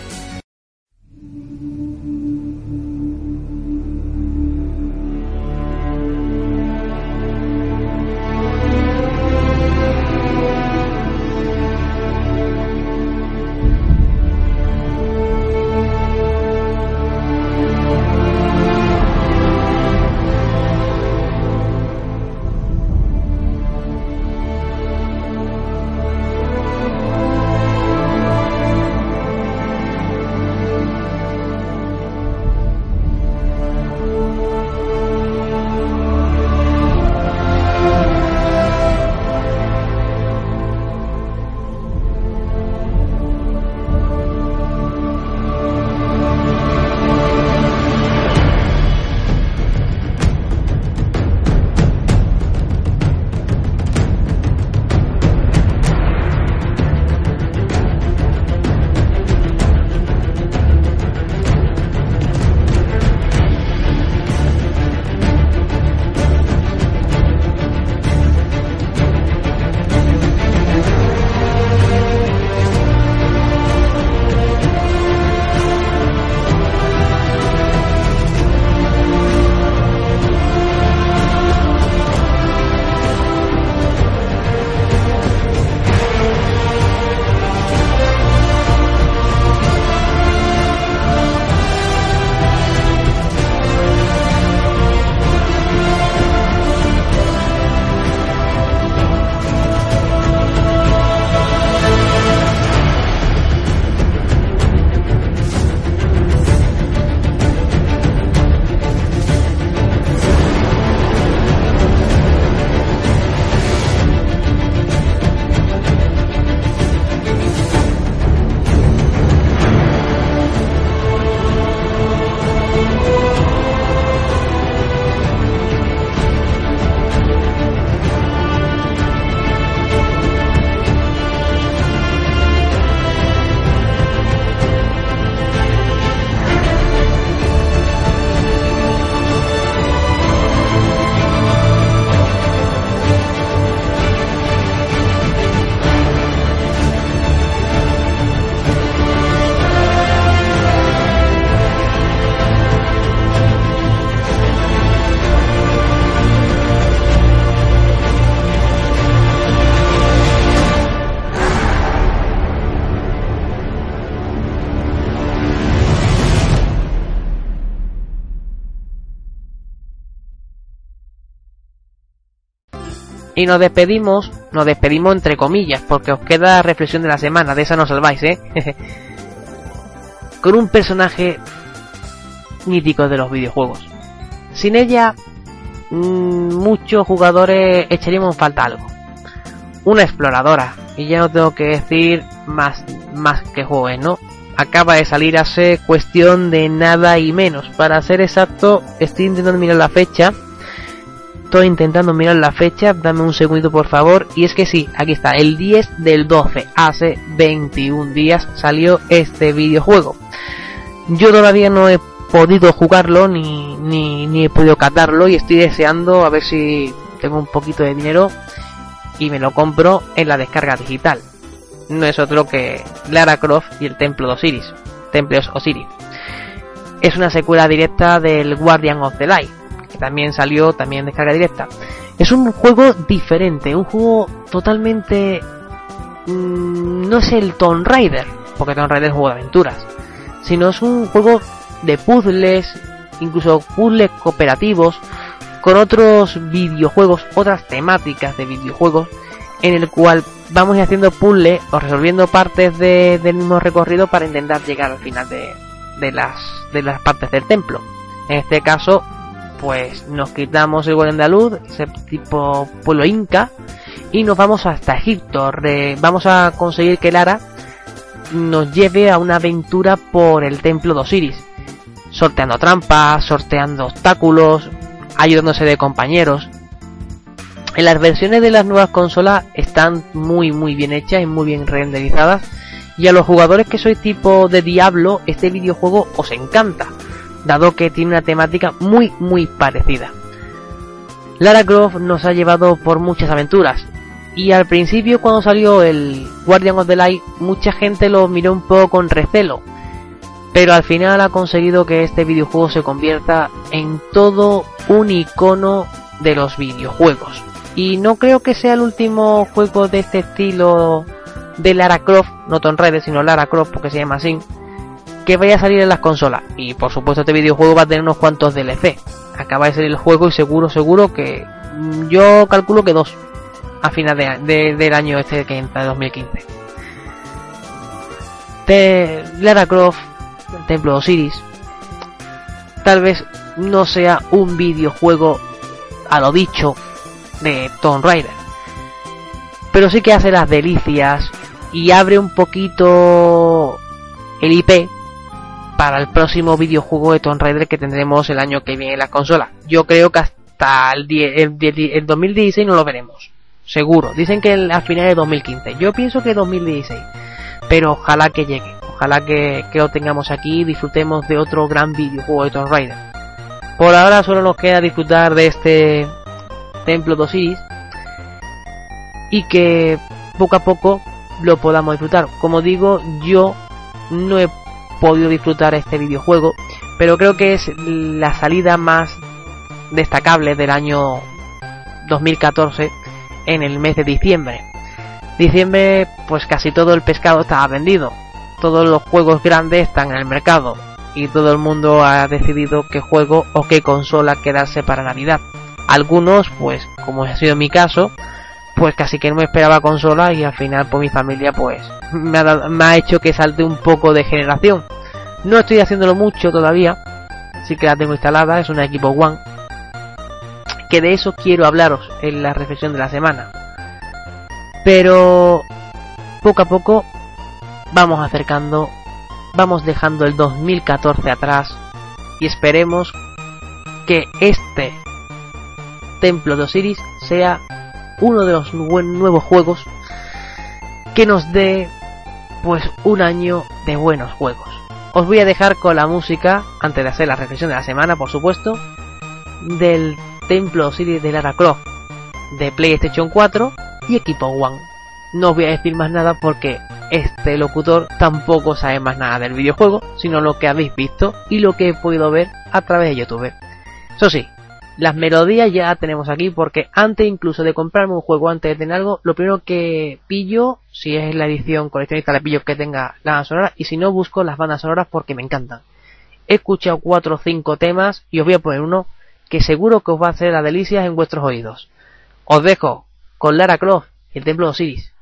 Y nos despedimos, nos despedimos entre comillas, porque os queda reflexión de la semana, de esa no salváis, ¿eh? Con un personaje mítico de los videojuegos. Sin ella, mmm, muchos jugadores echaríamos en falta algo. Una exploradora, y ya no tengo que decir más, más que juegue, ¿no? Acaba de salir hace cuestión de nada y menos. Para ser exacto, estoy intentando mirar la fecha Estoy intentando mirar la fecha, dame un segundito por favor. Y es que sí, aquí está, el 10 del 12, hace 21 días salió este videojuego. Yo todavía no he podido jugarlo ni, ni, ni he podido catarlo y estoy deseando a ver si tengo un poquito de dinero y me lo compro en la descarga digital. No es otro que Lara Croft y el Templo de Osiris, Templos Osiris. Es una secuela directa del Guardian of the Light, también salió también descarga directa. Es un juego diferente, un juego totalmente mm, no es el Tomb Raider, porque Tomb Raider es juego de aventuras, sino es un juego de puzzles, incluso puzzles cooperativos, con otros videojuegos, otras temáticas de videojuegos, en el cual vamos haciendo puzzles o resolviendo partes del mismo recorrido para intentar llegar al final de, de, las, de las partes del templo. En este caso, pues nos quitamos el buen andaluz, ese tipo pueblo inca, y nos vamos hasta Egipto. vamos a conseguir que Lara nos lleve a una aventura por el templo de Osiris, sorteando trampas, sorteando obstáculos, ayudándose de compañeros. En las versiones de las nuevas consolas están muy muy bien hechas y muy bien renderizadas. Y a los jugadores que sois tipo de Diablo, este videojuego os encanta, dado que tiene una temática muy muy parecida. Lara Croft nos ha llevado por muchas aventuras, y al principio cuando salió el Guardian of the Light mucha gente lo miró un poco con recelo. Pero al final ha conseguido que este videojuego se convierta en todo un icono de los videojuegos. Y no creo que sea el último juego de este estilo de Lara Croft, no Tomb Raider, sino Lara Croft porque se llama así, que vaya a salir en las consolas. Y por supuesto este videojuego va a tener unos cuantos DLC. Acaba de salir el juego y seguro, seguro que mm, yo calculo que dos a final de, del año este que entra, de 2015. De Lara Croft, el Templo de Osiris, tal vez no sea un videojuego a lo dicho de Tomb Raider, pero sí que hace las delicias y abre un poquito el IP para el próximo videojuego de Tomb Raider que tendremos el año que viene en las consolas. Yo creo que hasta el, el, el 2016 no lo veremos seguro. Dicen que a finales de 2015. Yo pienso que 2016. Pero ojalá que llegue. Ojalá que, lo tengamos aquí y disfrutemos de otro gran videojuego de Tomb Raider. Por ahora solo nos queda disfrutar de este Templo de Osiris. Y que poco a poco lo podamos disfrutar. Como digo, yo no he podido disfrutar este videojuego. Pero creo que es la salida más destacable del año 2014 en el mes de diciembre. Diciembre, pues casi todo el pescado estaba vendido. Todos los juegos grandes están en el mercado. Y todo el mundo ha decidido qué juego o qué consola quedarse para Navidad. Algunos, pues, como ha sido mi caso, pues casi que no me esperaba consola y al final por mi familia pues me ha, me ha hecho que salte un poco de generación. No estoy haciéndolo mucho todavía, sí que la tengo instalada, es una equipo One que de eso quiero hablaros en la reflexión de la semana. Pero poco a poco vamos acercando, vamos dejando el 2014 atrás y esperemos que este Templo de Osiris sea uno de los nuevos juegos que nos dé pues un año de buenos juegos. Os voy a dejar con la música, antes de hacer la reflexión de la semana, por supuesto, del Templo Osiris de Lara Croft de PlayStation 4 y equipo One. No os voy a decir más nada porque este locutor tampoco sabe más nada del videojuego, sino lo que habéis visto y lo que he podido ver a través de YouTube. Eso sí, las melodías ya tenemos aquí porque antes incluso de comprarme un juego, antes de tener algo, lo primero que pillo, si es la edición coleccionista, la pillo que tenga la banda sonora y si no busco las bandas sonoras porque me encantan. He escuchado 4 o 5 temas y os voy a poner uno que seguro que os va a hacer a delicias en vuestros oídos. Os dejo con Lara Croft y el Templo de Osiris.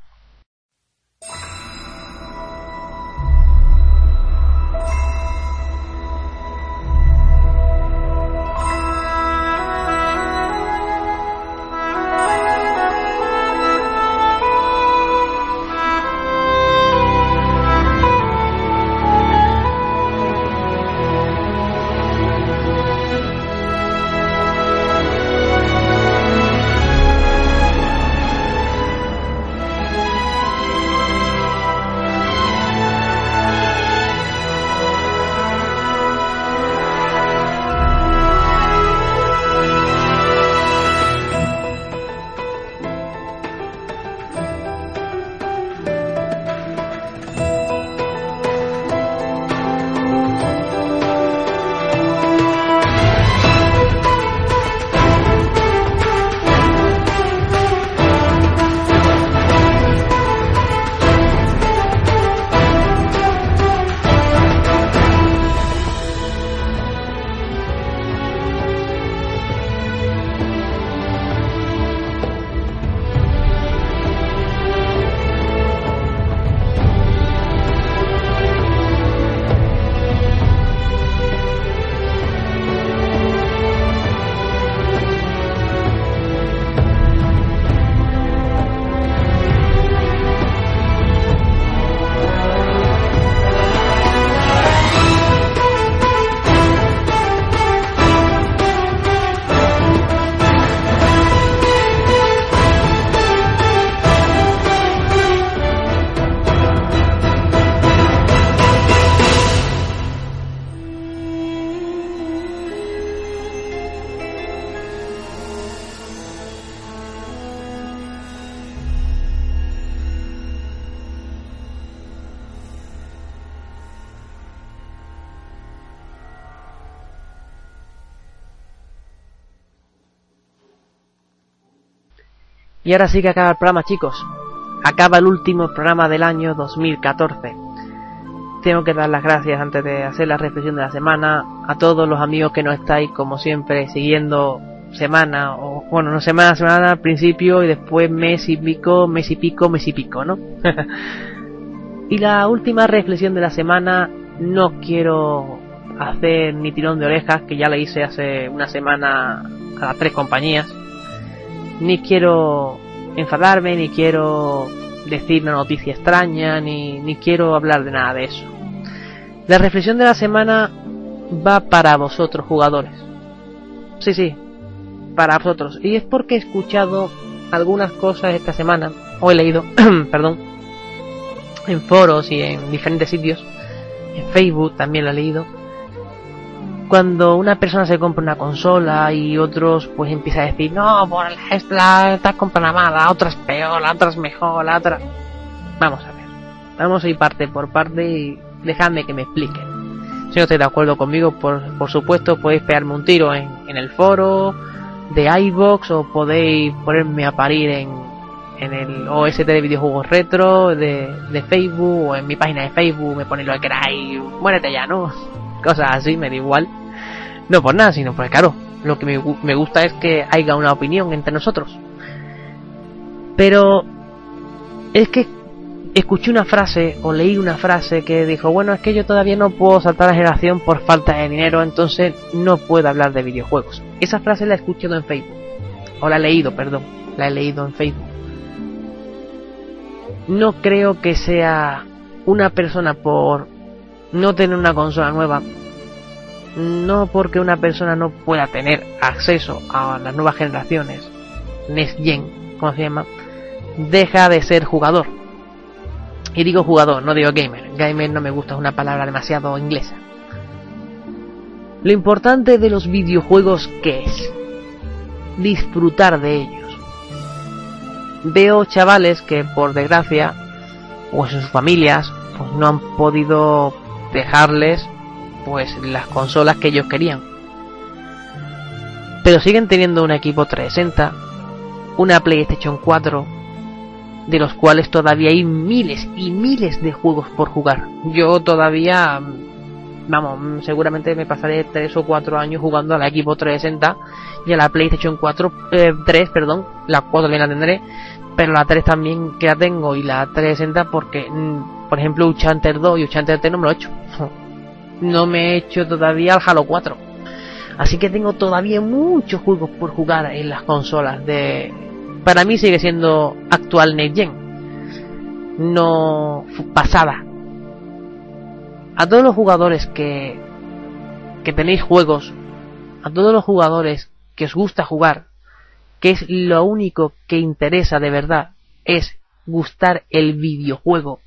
Ahora sí que acaba el programa, chicos. Acaba el último programa del año 2014. Tengo que dar las gracias antes de hacer la reflexión de la semana a todos los amigos que nos estáis, como siempre, siguiendo semana, o bueno, no semana, semana al principio y después mes y pico, mes y pico, mes y pico, ¿no? y la última reflexión de la semana, no quiero hacer ni tirón de orejas, que ya le hice hace una semana a las tres compañías ni quiero enfadarme, ni quiero decir una noticia extraña, ni, ni quiero hablar de nada de eso. La reflexión de la semana va para vosotros, jugadores. Sí, sí, para vosotros. Y es porque he escuchado algunas cosas esta semana, o he leído, perdón, en foros y en diferentes sitios, en Facebook también lo he leído, cuando una persona se compra una consola y otros pues empieza a decir no por esta estás comprando mala otra es peor la otra es mejor la otra vamos a ver. Vamos a ir parte por parte y dejadme que me explique. Si no estáis de acuerdo conmigo por, por supuesto podéis pegarme un tiro en, en el foro de iBox o podéis ponerme a parir en, en el OST de videojuegos retro de, de Facebook o en mi página de Facebook me ponéis lo que queráis muérete ya no cosas así, me da igual. No por nada, sino porque, claro, lo que me, me gusta es que haya una opinión entre nosotros. Pero es que escuché una frase o leí una frase que dijo, bueno, es que yo todavía no puedo saltar la generación por falta de dinero, entonces no puedo hablar de videojuegos. Esa frase la he escuchado en Facebook. O la he leído, perdón. La he leído en Facebook. No creo que sea una persona por no tener una consola nueva, no porque una persona no pueda tener acceso a las nuevas generaciones, Next Gen, como se llama, deja de ser jugador. Y digo jugador, no digo gamer. Gamer no me gusta, es una palabra demasiado inglesa. Lo importante de los videojuegos que es disfrutar de ellos. Veo chavales que por desgracia, o sus familias, pues no han podido dejarles pues las consolas que ellos querían. Pero siguen teniendo un equipo 360, una PlayStation 4, de los cuales todavía hay miles y miles de juegos por jugar. Yo todavía, vamos, seguramente me pasaré 3 o 4 años jugando a la equipo 360 y a la PlayStation 4, 3, eh, perdón, la 4 también la tendré, pero la 3 también que la tengo y la 360 porque, mm, por ejemplo, Uncharted 2 y Uncharted 3 no me lo he hecho. No me he hecho todavía el Halo 4. Así que tengo todavía muchos juegos por jugar en las consolas de... Para mí sigue siendo actual Next Gen. No pasada. A todos los jugadores que, que tenéis juegos, a todos los jugadores que os gusta jugar, que es lo único que interesa de verdad, es gustar el videojuego.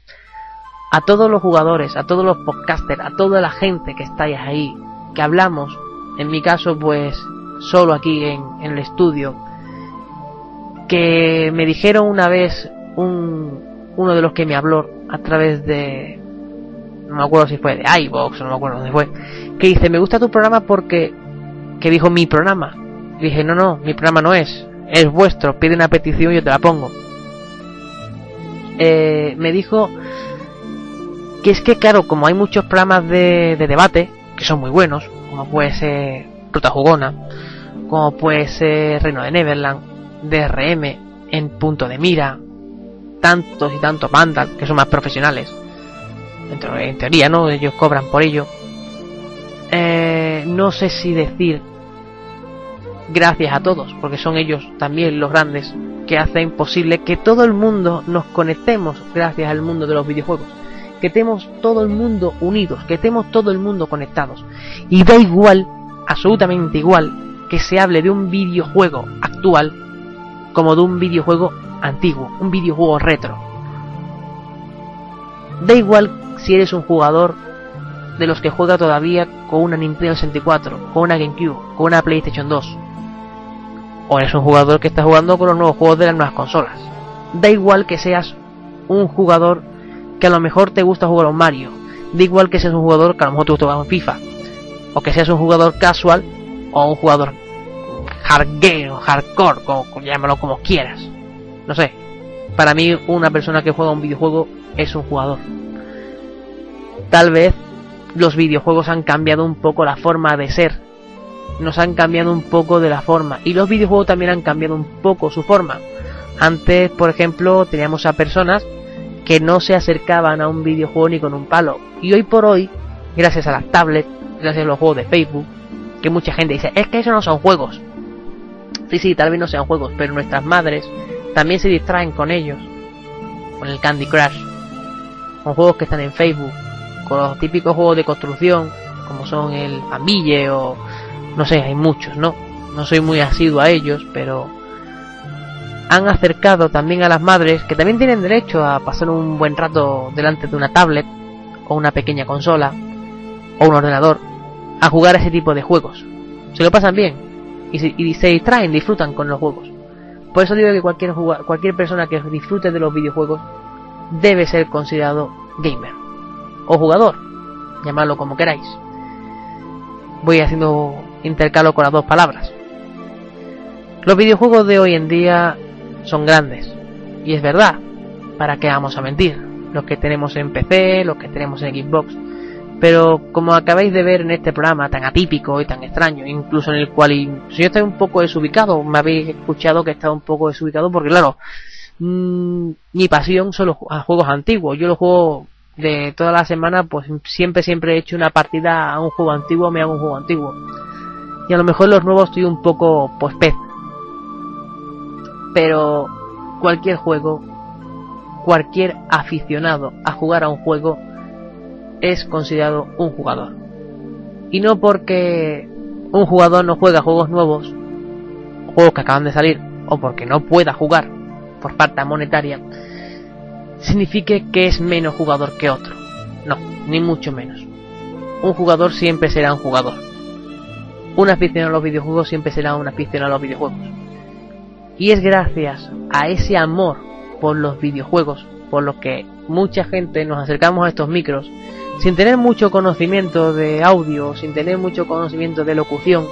A todos los jugadores, a todos los podcasters, a toda la gente que estáis ahí, que hablamos, en mi caso pues solo aquí en, el estudio, que me dijeron una vez un, uno de los que me habló a través de no me acuerdo si fue de iBox no me acuerdo dónde fue que dice me gusta tu programa porque que dijo mi programa dije, no, no, mi programa no es, es vuestro, pide una petición y yo te la pongo. Eh, me dijo que es que, claro, como hay muchos programas de, debate, que son muy buenos, como puede ser Ruta Jugona, como puede ser Reino de Neverland, DRM, En Punto de Mira, tantos y tantos bandas que son más profesionales. En teoría, ¿no? Ellos cobran por ello. Eh, no sé si decir gracias a todos, porque son ellos también los grandes que hacen posible que todo el mundo nos conectemos gracias al mundo de los videojuegos, que estemos todo el mundo unidos, que estemos todo el mundo conectados. Y da igual, absolutamente igual, que se hable de un videojuego actual como de un videojuego antiguo, un videojuego retro. Da igual si eres un jugador de los que juega todavía con una Nintendo 64, con una GameCube, con una PlayStation 2, o eres un jugador que está jugando con los nuevos juegos de las nuevas consolas. Da igual que seas un jugador que a lo mejor te gusta jugar a un Mario. Da igual que seas un jugador que a lo mejor te gusta jugar a un FIFA. O que seas un jugador casual o un jugador hardcore, hardcore, como, llámalo como quieras. no sé, para mí una persona que juega un videojuego es un jugador. Tal vez los videojuegos han cambiado un poco la forma de ser. Nos han cambiado un poco de la forma. Y los videojuegos también han cambiado un poco su forma. Antes, por ejemplo, teníamos a personas que no se acercaban a un videojuego ni con un palo. Y hoy por hoy, gracias a las tablets, gracias a los juegos de Facebook, que mucha gente dice, es que eso no son juegos. Sí, sí, tal vez no sean juegos, pero nuestras madres también se distraen con ellos. Con el Candy Crush. Con juegos que están en Facebook. Con los típicos juegos de construcción, como son el Ambille o... No sé, hay muchos, ¿no? No soy muy asiduo a ellos, pero han acercado también a las madres que también tienen derecho a pasar un buen rato delante de una tablet o una pequeña consola o un ordenador a jugar a ese tipo de juegos. Se lo pasan bien y se, y se distraen, disfrutan con los juegos. Por eso digo que cualquier, cualquier persona que disfrute de los videojuegos debe ser considerado gamer o jugador, llamadlo como queráis. Voy haciendo intercalo con las dos palabras. Los videojuegos de hoy en día son grandes. Y es verdad, ¿para qué vamos a mentir? Los que tenemos en PC, los que tenemos en Xbox. Pero como acabáis de ver en este programa tan atípico y tan extraño, incluso en el cual si yo estoy un poco desubicado, me habéis escuchado que estaba un poco desubicado porque claro, mmm, mi pasión son los juegos antiguos. Yo los juego de toda la semana, pues siempre, siempre he hecho una partida a un juego antiguo, me hago un juego antiguo. Y a lo mejor los nuevos estoy un poco, pues pez, pero cualquier juego, cualquier aficionado a jugar a un juego es considerado un jugador. Y no porque un jugador no juega juegos nuevos, juegos que acaban de salir, o porque no pueda jugar por falta monetaria, signifique que es menos jugador que otro. No, ni mucho menos. Un jugador siempre será un jugador. Un aficionado a los videojuegos siempre será un aficionado a los videojuegos. Y es gracias a ese amor por los videojuegos, por lo que mucha gente nos acercamos a estos micros, sin tener mucho conocimiento de audio, sin tener mucho conocimiento de locución,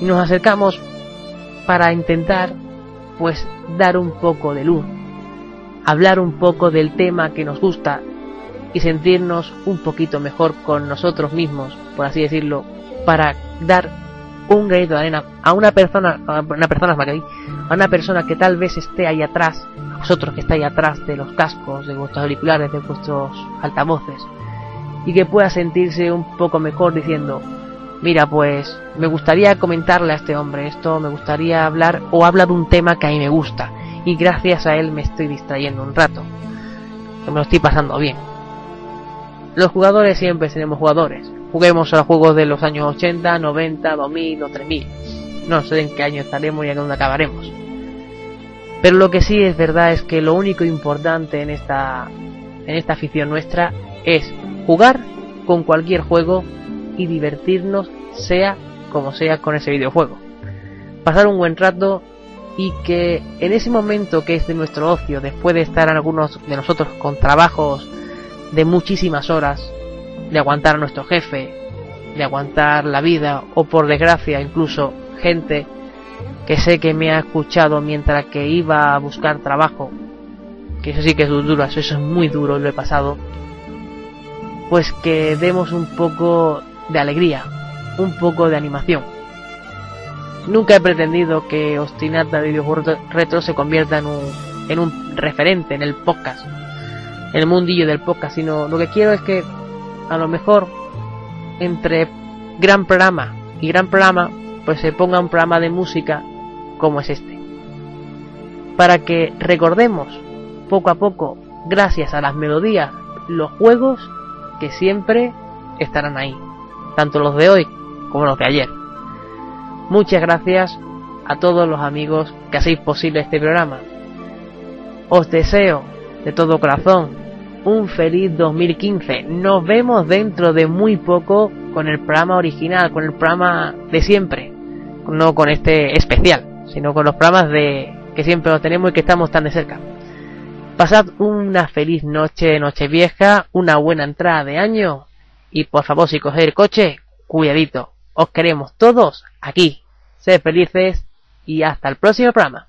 y nos acercamos para intentar pues dar un poco de luz, hablar un poco del tema que nos gusta y sentirnos un poquito mejor con nosotros mismos, por así decirlo, para dar un granito de arena a una persona, a una persona, a una persona que tal vez esté ahí atrás, vosotros que estáis atrás de los cascos, de vuestros auriculares, de vuestros altavoces, y que pueda sentirse un poco mejor diciendo, mira, pues me gustaría comentarle a este hombre esto, me gustaría hablar o habla de un tema que a mí me gusta, y gracias a él me estoy distrayendo un rato, que me lo estoy pasando bien. Los jugadores siempre seremos jugadores, juguemos a los juegos de los años 80, 90, 2000 o 3000. No sé en qué año estaremos y en dónde acabaremos. Pero lo que sí es verdad es que lo único importante en esta, en esta afición nuestra es jugar con cualquier juego y divertirnos sea como sea con ese videojuego. Pasar un buen rato y que en ese momento que es de nuestro ocio, después de estar algunos de nosotros con trabajos de muchísimas horas, de aguantar a nuestro jefe, de aguantar la vida o por desgracia incluso gente que sé que me ha escuchado mientras que iba a buscar trabajo, que eso sí que es duro, eso es muy duro, lo he pasado, pues que demos un poco de alegría, un poco de animación. Nunca he pretendido que Ostinata de Videojuegos Retro se convierta en un, en un referente en el podcast, en el mundillo del podcast, sino lo que quiero es que a lo mejor entre gran programa y gran programa, pues se ponga un programa de música como es este. Para que recordemos poco a poco, gracias a las melodías, los juegos que siempre estarán ahí, tanto los de hoy como los de ayer. Muchas gracias a todos los amigos que hacéis posible este programa. Os deseo de todo corazón un feliz 2015. Nos vemos dentro de muy poco con el programa original, con el programa de siempre. No con este especial, sino con los programas de que siempre los tenemos y que estamos tan de cerca. Pasad una feliz noche, noche vieja, una buena entrada de año y por favor si cogéis el coche, cuidadito. Os queremos todos aquí. Sed felices y hasta el próximo programa.